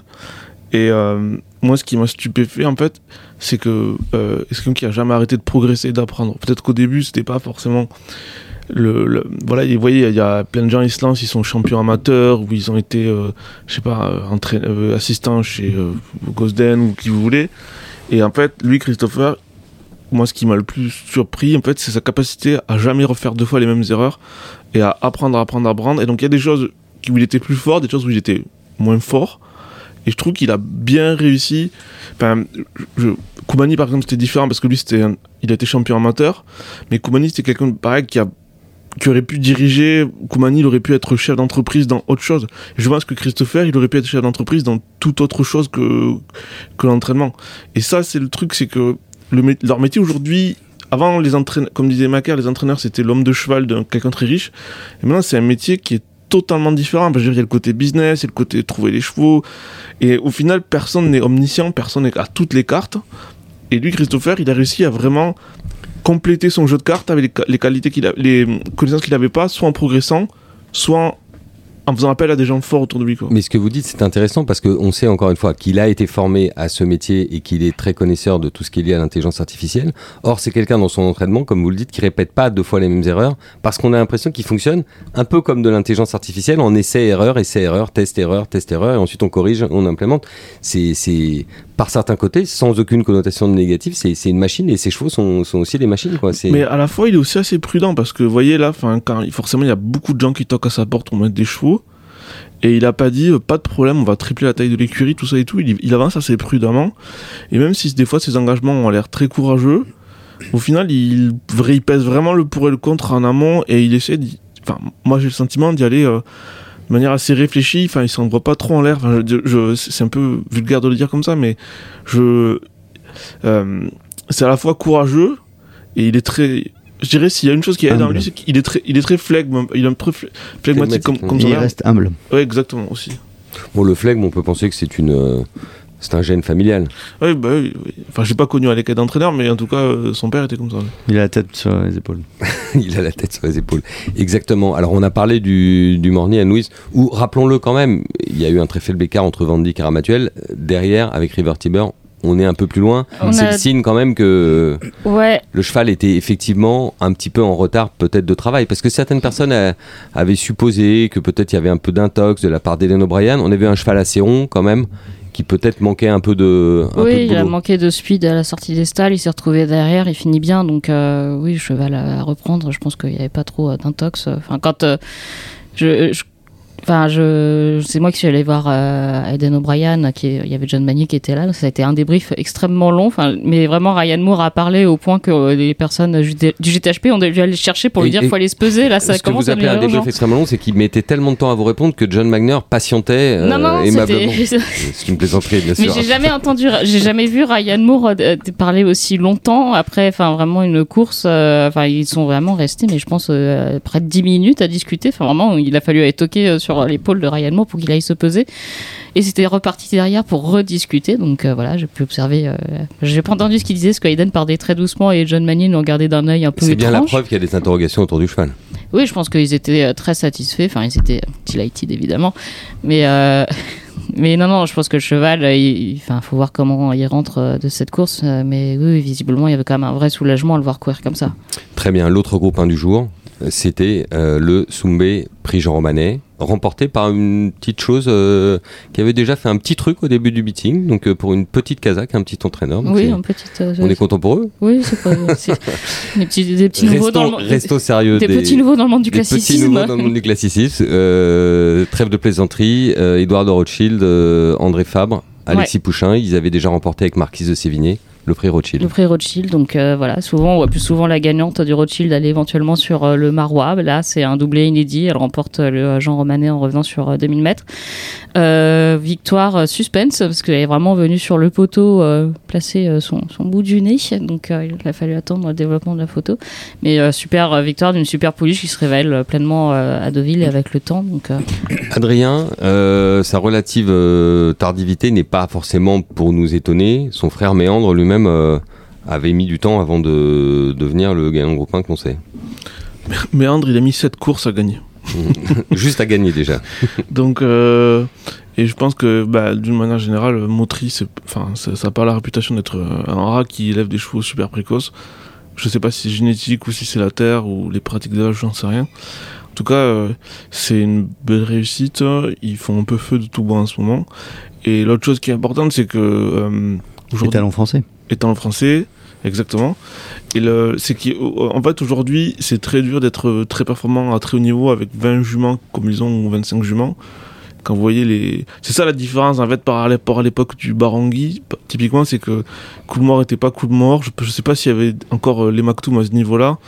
Et euh, moi, ce qui m'a stupéfait, en fait, c'est que euh, c'est quelqu'un qui a jamais arrêté de progresser, d'apprendre? Peut-être qu'au début, c'était pas forcément le, voilà, vous voyez, il y a plein de gens ils ils sont champions amateurs ou ils ont été, euh, je sais pas, euh, euh, assistants chez Gosden ou qui vous voulez. Et en fait, lui, Christopher, moi, ce qui m'a le plus surpris, en fait, c'est sa capacité à jamais refaire deux fois les mêmes erreurs et à apprendre, apprendre, apprendre. Et donc, il y a des choses où il était plus fort, des choses où il était moins fort. Et je trouve qu'il a bien réussi. Enfin, Koumani, par exemple, c'était différent parce que lui, c'était il a été champion amateur. Mais Koumani, c'était quelqu'un, pareil, qui a qui aurait pu diriger, Koumani, il aurait pu être chef d'entreprise dans autre chose. Je pense que Christopher, il aurait pu être chef d'entreprise dans toute autre chose que, que l'entraînement. Et ça, c'est le truc, c'est que le, leur métier aujourd'hui, avant, les entraîneurs, comme disait Macaire, les entraîneurs, c'était l'homme de cheval de quelqu'un très riche. Et maintenant, c'est un métier qui est totalement différent. Parce que il y a le côté business, il y a le côté trouver les chevaux. Et au final, personne n'est omniscient, personne n'est à toutes les cartes. Et lui, Christopher, il a réussi à vraiment compléter son jeu de cartes avec les, qualités qu'il les connaissances qu'il n'avait pas, soit en progressant, soit en faisant appel à des gens forts autour de lui. Mais ce que vous dites, c'est intéressant parce qu'on sait encore une fois qu'il a été formé à ce métier et qu'il est très connaisseur de tout ce qui est lié à l'intelligence artificielle. Or, c'est quelqu'un dans son entraînement, comme vous le dites, qui répète pas deux fois les mêmes erreurs parce qu'on a l'impression qu'il fonctionne un peu comme de l'intelligence artificielle en essai-erreur, essai-erreur, test-erreur, test-erreur et ensuite on corrige, on implémente. C'est par certains côtés, sans aucune connotation négative, c'est une machine et ses chevaux sont, aussi des machines. Mais à la fois, il est aussi assez prudent parce que, vous voyez là, quand, forcément, il y a beaucoup de gens qui toquent à sa porte pour mettre des chevaux. Et il a pas dit, euh, pas de problème, on va tripler la taille de l'écurie, tout ça et tout. Il, avance assez prudemment. Et même si des fois ses engagements ont l'air très courageux, au final, il, il pèse vraiment le pour et le contre en amont et il essaie, enfin, moi j'ai le sentiment d'y aller. Euh, de manière assez réfléchie. Enfin, il s'envoie pas trop en l'air. Enfin, je, c'est un peu vulgaire de le dire comme ça, mais je, euh, c'est à la fois courageux et il est très. Je dirais s'il y a une chose qui aide dans lui, c'est qu'il est très, il est très flegme, il est un peu flegmatique comme, comme Il reste humble. Ouais, exactement aussi. Bon, le flegme, on peut penser que c'est une euh, c'est un gène familial. Oui, bah oui. Enfin, j'ai pas connu Alec d'entraîneur, mais en tout cas, euh, son père était comme ça. Il a la tête sur les épaules. *laughs* il a la tête sur les épaules. Exactement. Alors, on a parlé du, du Morny à Louise, où, rappelons-le quand même, il y a eu un très faible écart entre Vandy et Ramatuel. Derrière, avec River Tiber, on est un peu plus loin. On C'est a- le signe quand même que Ouais, le cheval était effectivement un petit peu en retard peut-être de travail. Parce que certaines personnes euh, avaient supposé que peut-être il y avait un peu d'intox de la part d'Hélène O'Brien. On avait un cheval assez rond quand même, qui peut-être manquait un peu de, un peu oui, de il a manqué de speed à la sortie des stalles, il s'est retrouvé derrière, il finit bien, donc euh, oui, cheval à, à reprendre, je pense qu'il n'y avait pas trop euh, d'intox. Enfin, quand euh, je... je- Enfin, je, c'est moi qui suis allé voir euh, Aiden O'Brien, qui il y avait John Magny qui était là. Ça a été un débrief extrêmement long. Enfin, mais vraiment, Ryan Moore a parlé au point que euh, les personnes du du GTHP ont dû aller le chercher pour lui Et- dire et- qu'il faut aller se peser. Là, ça Ce que commence vous à appelez un débrief extrêmement long, c'est qu'il mettait tellement de temps à vous répondre que John Magner patientait euh, Non, non, aimablement. *laughs* c'était. C'est une plaisanterie, bien Mais sûr. j'ai jamais entendu, j'ai jamais vu Ryan Moore euh, parler aussi longtemps après, enfin vraiment une course. euh, Enfin, ils sont vraiment restés, mais je pense euh, près de 10 minutes à discuter. Enfin, vraiment, il a fallu aller toquer euh, sur l'épaule de Ryan Moore pour qu'il aille se peser. Et c'était reparti derrière pour rediscuter. Donc euh, voilà, j'ai pu observer. euh, j'ai pas entendu ce qu'il disait, parce qu'Aiden parlait très doucement et John Mannion le regardait d'un œil un peu C'est bien la preuve qu'il y a des interrogations autour du cheval. Oui, je pense qu'ils étaient euh, très satisfaits. Enfin, ils étaient delighted, évidemment. Mais, euh, *laughs* mais non, non, je pense que le cheval, euh, il, faut voir comment il rentre euh, de cette course. euh, Mais oui, visiblement, il y avait quand même un vrai soulagement à le voir courir comme ça. Très bien, l'autre groupe 1 du jour, euh, c'était euh, le Soumbé Prix Jean Romanet, remporté par une petite chose euh, qui avait déjà fait un petit truc au début du meeting, donc euh, pour une petite Kazakh, un petit entraîneur. oui, un petit. euh, on est content pour eux. Oui, c'est pas. *laughs* des petits, des petits nouveaux dans le monde. restons sérieux. des, petits nouveaux dans le monde du des petits classicisme. nouveaux dans le monde du classicisme. Trêve de plaisanterie, Édouard de Rothschild, André Fabre, Alexis Pouchin, ils avaient déjà remporté avec Marquise de Sévigné le prix Rothschild. Le prix Rothschild, donc euh, voilà, souvent on voit plus souvent la gagnante du Rothschild aller éventuellement sur euh, le Marois. Là, c'est un doublé inédit. Elle remporte euh, le Jean Romanet en revenant sur euh, 2000 mètres. Victoire suspense parce qu'elle est vraiment venue sur le poteau placer son, son bout du nez. Donc il a fallu attendre le développement de la photo. Mais super victoire d'une super pouliche qui se révèle pleinement à Deauville et avec le temps. Donc *coughs* Adrien, sa relative tardivité n'est pas forcément pour nous étonner. Son frère Méandre lui-même euh, avait mis du temps avant de devenir le gagnant de groupe 1 qu'on sait. Méandre, il a mis 7 courses à gagner. *laughs* Juste à gagner déjà. *laughs* Donc, euh, et je pense que bah, d'une manière générale, Motri, enfin, ça n'a pas la réputation d'être euh, un rat qui élève des chevaux super précoces. Je sais pas si c'est génétique ou si c'est la terre ou les pratiques d'âge, j'en sais rien. En tout cas, euh, c'est une belle réussite. Ils font un peu feu de tout bois en ce moment. Et l'autre chose qui est importante, c'est que euh, aujourd'hui, Étalon français. Étant français, exactement. Et c'est qu'en fait aujourd'hui, c'est très dur d'être très performant à très haut niveau avec 20 juments comme ils ont ou 25 juments. Quand vous voyez les, c'est ça la différence en fait par rapport à l'époque du Barangui. Typiquement, c'est que Coolmore était pas Coolmore. Je, je sais pas s'il y avait encore les Maktoum à ce niveau-là.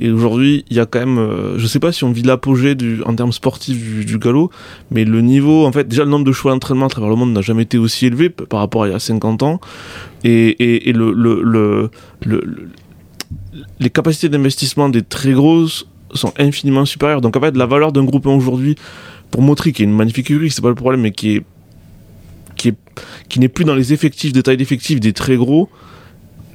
Et aujourd'hui, il y a quand même, euh, je sais pas si on vit l'apogée du, en termes sportifs du, du galop, mais le niveau, en fait, déjà le nombre de chevaux d'entraînement à travers le monde n'a jamais été aussi élevé par rapport à il y a 50 ans. Et, et, et le, le, le, le- le- les capacités d'investissement des très grosses sont infiniment supérieures. Donc en fait, la valeur d'un groupe 1 aujourd'hui, pour Motri, qui est une magnifique écurie, c'est pas le problème, mais qui est qui est qui n'est plus dans les effectifs, de taille d'effectifs des très gros,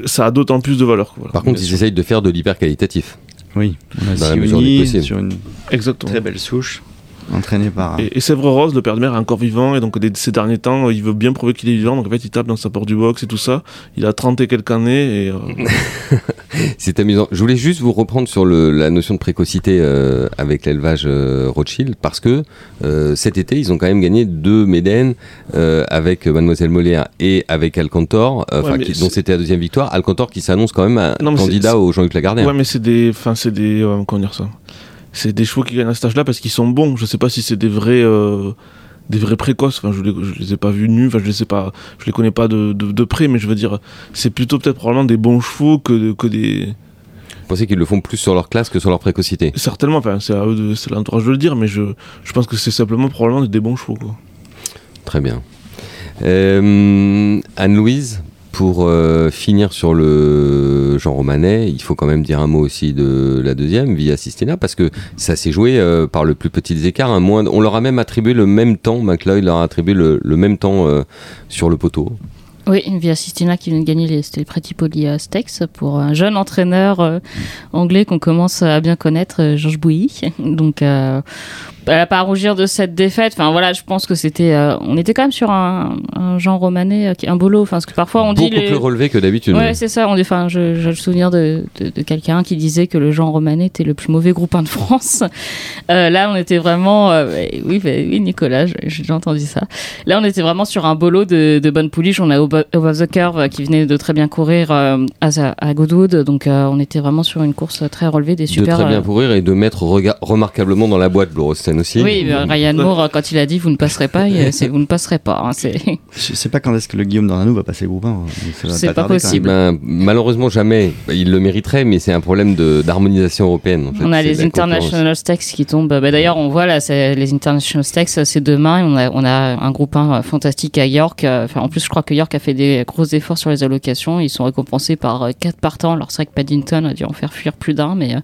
ça a d'autant plus de valeur. voilà. Par contre, Bien ils sûr. essayent de faire de l'hyper qualitatif. Oui, on a du Sioni sur une Exactement. très belle souche, entraînée par. Et, et Sèvres Rose, le père de mère, est encore vivant, et donc des- ces derniers temps, il veut bien prouver qu'il est vivant, donc en fait, il tape dans sa porte du box et tout ça. Il a 30 et quelques années, et euh, *laughs* C'est amusant. Je voulais juste vous reprendre sur le- la notion de précocité euh, avec l'élevage euh, Rothschild parce que euh, cet été, ils ont quand même gagné deux Médènes euh, avec Mademoiselle Molière et avec Alcantor, euh, Ouais, qui- dont c'était la deuxième victoire. Alcantor qui s'annonce quand même un Non, candidat au Jean-Luc Lagardère. Ouais, mais c'est des, enfin, c'est des, euh, comment dire ça? C'est des chevaux qui gagnent à cet âge-là parce qu'ils sont bons. Je sais pas si c'est des vrais, euh, des vrais précoces. Enfin, je les, je les ai pas vus nus. Enfin, je les sais pas, je les connais pas de, de, de près, mais je veux dire, c'est plutôt peut-être probablement des bons chevaux que, que des, Vous pensez qu'ils le font plus sur leur classe que sur leur précocité? Certainement. Enfin, c'est à eux, de- c'est l'entourage de le dire, mais je, je pense que c'est simplement probablement des bons chevaux. Quoi. Très bien. Euh, Anne-Louise, pour euh, finir sur le Jean Romanet, il faut quand même dire un mot aussi de la deuxième, Via Sistina, parce que ça s'est joué euh, par le plus petit un moins, on leur a même attribué le même temps, McLeod leur a attribué le, même temps euh, sur le poteau. Oui, via Sistina qui vient de gagner les, les Pretty euh, Stakes pour un jeune entraîneur anglais qu'on commence à bien connaître, Georges Bouilly. *laughs* Donc, elle a pas à rougir de cette défaite. Enfin voilà, je pense que c'était, euh, on était quand même sur un, un genre romané, euh, un bolo. Enfin, parce que parfois on dit Beaucoup les... plus relevé que d'habitude. Ouais, c'est ça. On dit, enfin, je- j'ai le souvenir de, de, de quelqu'un qui disait que le genre romané était le plus mauvais groupe 1 de France. *laughs* Euh, là, on était vraiment, euh, oui, bah, oui, Nicolas, j'ai déjà entendu ça. Là, on était vraiment sur un bolo de, de bonne pouliche. On a Over the Curve euh, qui venait de très bien courir euh, à, à Goodwood, donc euh, on était vraiment sur une course très relevée, des de super. très bien euh, courir et de mettre remarquablement dans la boîte Blorosten aussi. oui, euh, Ryan Moore, euh, quand il a dit vous ne passerez pas, il- c'est vous ne passerez pas. hein, c'est Je sais pas quand est-ce que le Guillaume Dornanou va passer groupe 1. Ça va C'est pas possible. même. Ben, malheureusement jamais. Il le mériterait, mais c'est un problème de- d'harmonisation européenne. en fait. On a C'est les. International Stakes qui tombent. Bah, D'ailleurs, on voit là, c'est- les International Stakes, c'est demain. On, a, on a un groupe 1 fantastique à York. Euh, Enfin, en plus, je crois que York a fait des gros efforts sur les allocations. Ils sont récompensés par euh, quatre partants. Alors, c'est vrai que Paddington a dû en faire fuir plus d'un, mais euh,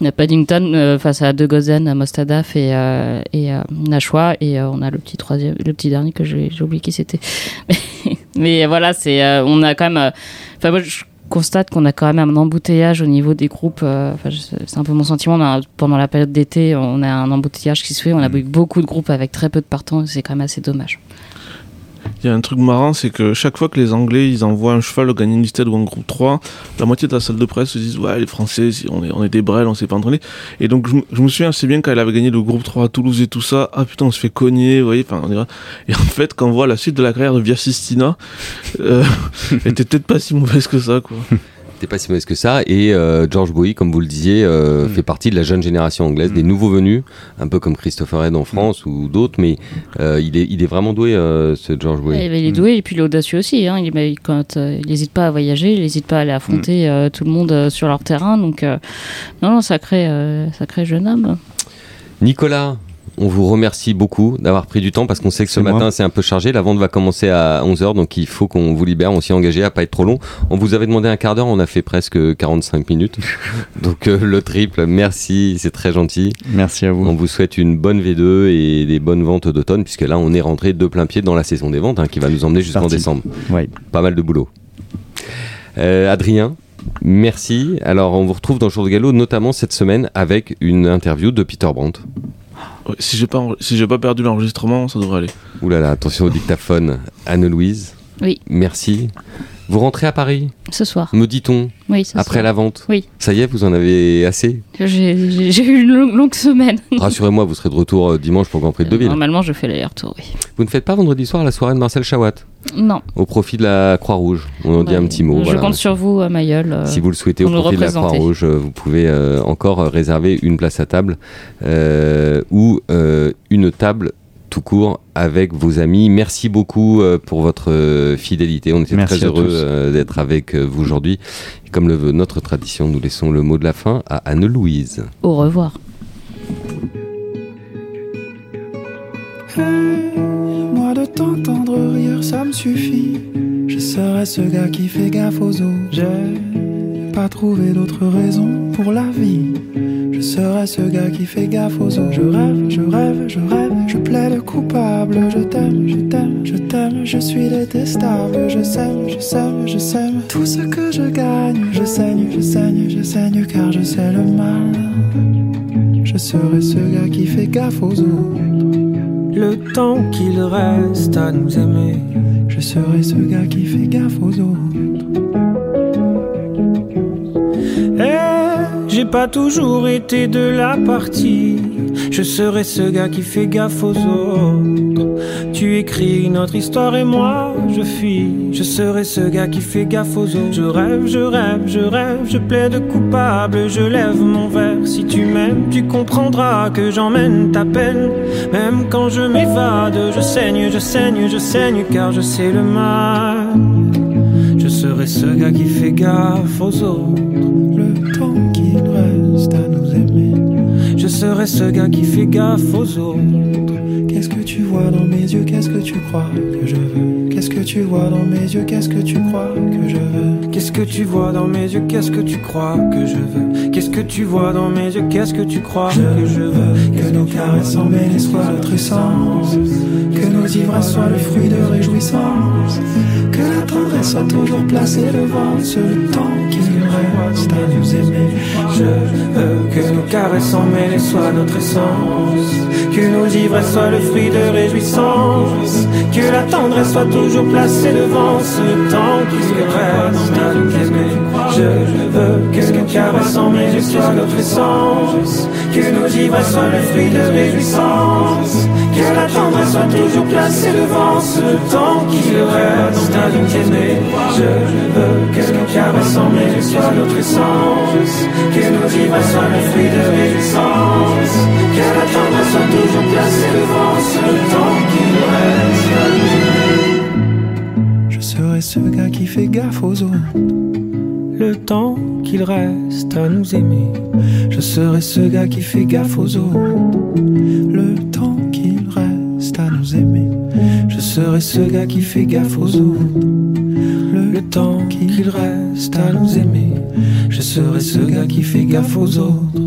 on a Paddington euh, face à De Gozen, Mostadaf et, euh, et euh, Nashua. Et euh, on a le petit troisième, le petit dernier que j'ai oublié qui c'était. Mais, *laughs* mais voilà, c'est, euh, on a quand même. euh, Enfin, moi, je constate qu'on a quand même un embouteillage au niveau des groupes. c'est un peu mon sentiment. On a- pendant la période d'été, on a un embouteillage qui se fait. On a eu beaucoup de groupes avec très peu de partants. C'est quand même assez dommage. Il y a un truc marrant, c'est que chaque fois que les Anglais ils envoient un cheval gagner une listed ou un groupe 3, la moitié de la salle de presse se disent Ouais, les Français, on est, on est des brels, on s'est pas entraîné. Et donc, je, me- souviens assez bien quand elle avait gagné le groupe 3 à Toulouse et tout ça. Ah putain, on se fait cogner, vous voyez. Enfin, on est- Et en fait, quand on voit la suite de la carrière de Viasistina, euh, *laughs* elle était peut-être pas si mauvaise que ça, quoi. C'était pas si mauvais que ça. Et euh, George Bowie, comme vous le disiez, euh, Mm. fait partie de la jeune génération anglaise, des nouveaux venus, un peu comme Christopher Head en France ou d'autres, mais euh, il, est, il est vraiment doué, euh, ce George Bowie. Et, bah, il est doué et puis il est audacieux aussi. Hein. Il, il- quand, il n'hésite pas à voyager, il n'hésite pas à aller affronter euh, tout le monde euh, sur leur terrain. Donc, euh, non, non, sacré, euh, sacré jeune homme. Nicolas, on vous remercie beaucoup d'avoir pris du temps parce qu'on sait que ce matin c'est un peu chargé. La vente va commencer à 11h donc il faut qu'on vous libère. On s'y est engagé à pas être trop long. On vous avait demandé un quart d'heure, on a fait presque 45 minutes. *laughs* donc euh, le triple, merci, c'est très gentil. Merci à vous. On vous souhaite une bonne V2 et des bonnes ventes d'automne puisque là on est rentré de plein pied dans la saison des ventes hein, qui va nous emmener jusqu'en décembre. Ouais. Pas mal de boulot. Euh, Adrien, merci. Alors on vous retrouve dans le jour de galop notamment cette semaine avec une interview de Peter Brandt. Si j'ai pas, enre- si j'ai pas perdu l'enregistrement, ça devrait aller. Ouh là là, attention au dictaphone. Anne-Louise. Oui. Merci. Vous rentrez à Paris, Ce soir. me dit-on, Oui, ce après soir. la vente Oui. Ça y est, vous en avez assez J'ai eu une longue, longue semaine. *laughs* Rassurez-moi, vous serez de retour euh, dimanche pour Grand Prix de Deauville. Normalement, je fais l'aller-retour, oui. Vous ne faites pas vendredi soir la soirée de Marcel Chawat Non. au profit de la Croix-Rouge. On en dit un petit mot. Je voilà. compte sur vous, à Mayol. euh, Si vous le souhaitez, au profit de la. Croix-Rouge, euh, vous pouvez euh, encore euh, réserver une place à table euh, ou euh, une table tout court avec vos amis. Merci beaucoup euh, pour votre euh, fidélité. On était Merci très heureux euh, d'être avec euh, vous aujourd'hui. Comme le veut notre tradition, nous laissons le mot de la fin à Anne-Louise. Au revoir. Hey, moi de t'entendre rire, ça me suffit. Je serai ce gars qui fait gaffe aux autres. J'ai pas trouvé d'autre raison pour la vie. Je serai ce gars qui fait gaffe aux autres. Je rêve, je rêve, je rêve, je plaide coupable. Je t'aime, je t'aime, je t'aime, je suis détestable. Je sème, je sème, je sème. Tout ce que je gagne, je saigne, je saigne, je saigne car je sais le mal. Je serai ce gars qui fait gaffe aux autres. Le temps qu'il reste à nous aimer. Je serai ce gars qui fait gaffe aux autres. J'ai pas toujours été de la partie. Je serai ce gars qui fait gaffe aux autres. Tu écris notre histoire et moi je fuis. Je serai ce gars qui fait gaffe aux autres. Je rêve, je rêve, je rêve, je plaide coupable. Je lève mon verre. Si tu m'aimes, tu comprendras que j'emmène ta peine. Même quand je m'évade, je saigne, je saigne, je saigne car je sais le mal. Je serai ce gars qui fait gaffe aux autres. Je serai ce gars qui fait gaffe aux autres. Qu'est-ce que tu vois dans mes yeux? Qu'est-ce que tu crois que je veux? Qu'est-ce que tu vois dans mes yeux? Qu'est-ce que tu crois que je veux? Qu'est-ce que tu vois dans mes yeux? Qu'est-ce que tu crois que je veux? Qu'est-ce que tu vois dans mes yeux? Qu'est-ce que tu crois que je veux? Que nos caresses emmêlées soient notre essence Que nos ivresses soient le fruit de réjouissance Que la tendresse soit toujours placée devant ce temps qu'il reste à nous aimer. Je veux que nos caresses mêlées soient notre essence. Que nos ivresses soient le fruit de réjouissance. Que la tendresse soit toujours placée devant ce temps qu'il reste à nous aimer. Je veux que nos caresses mêlées soient notre essence. Que nos ivresses soient le fruit de réjouissance. Que la tendresse soit toujours placée devant ce temps qu'il reste à aimer. Je veux que nos caresses mêlées soient notre essence. Que nos ivresses soient le fruit de réjouissance. Que la tendresse soit toujours placée devant ce temps qu'il reste à. Je serai ce gars qui fait gaffe aux autres. Le temps qu'il reste à nous aimer. Je serai ce gars qui fait gaffe aux autres. Le temps qu'il reste à nous aimer. Je serai ce gars qui fait gaffe aux autres. Le temps qu'il reste à nous aimer. Je serai ce gars qui fait gaffe aux autres.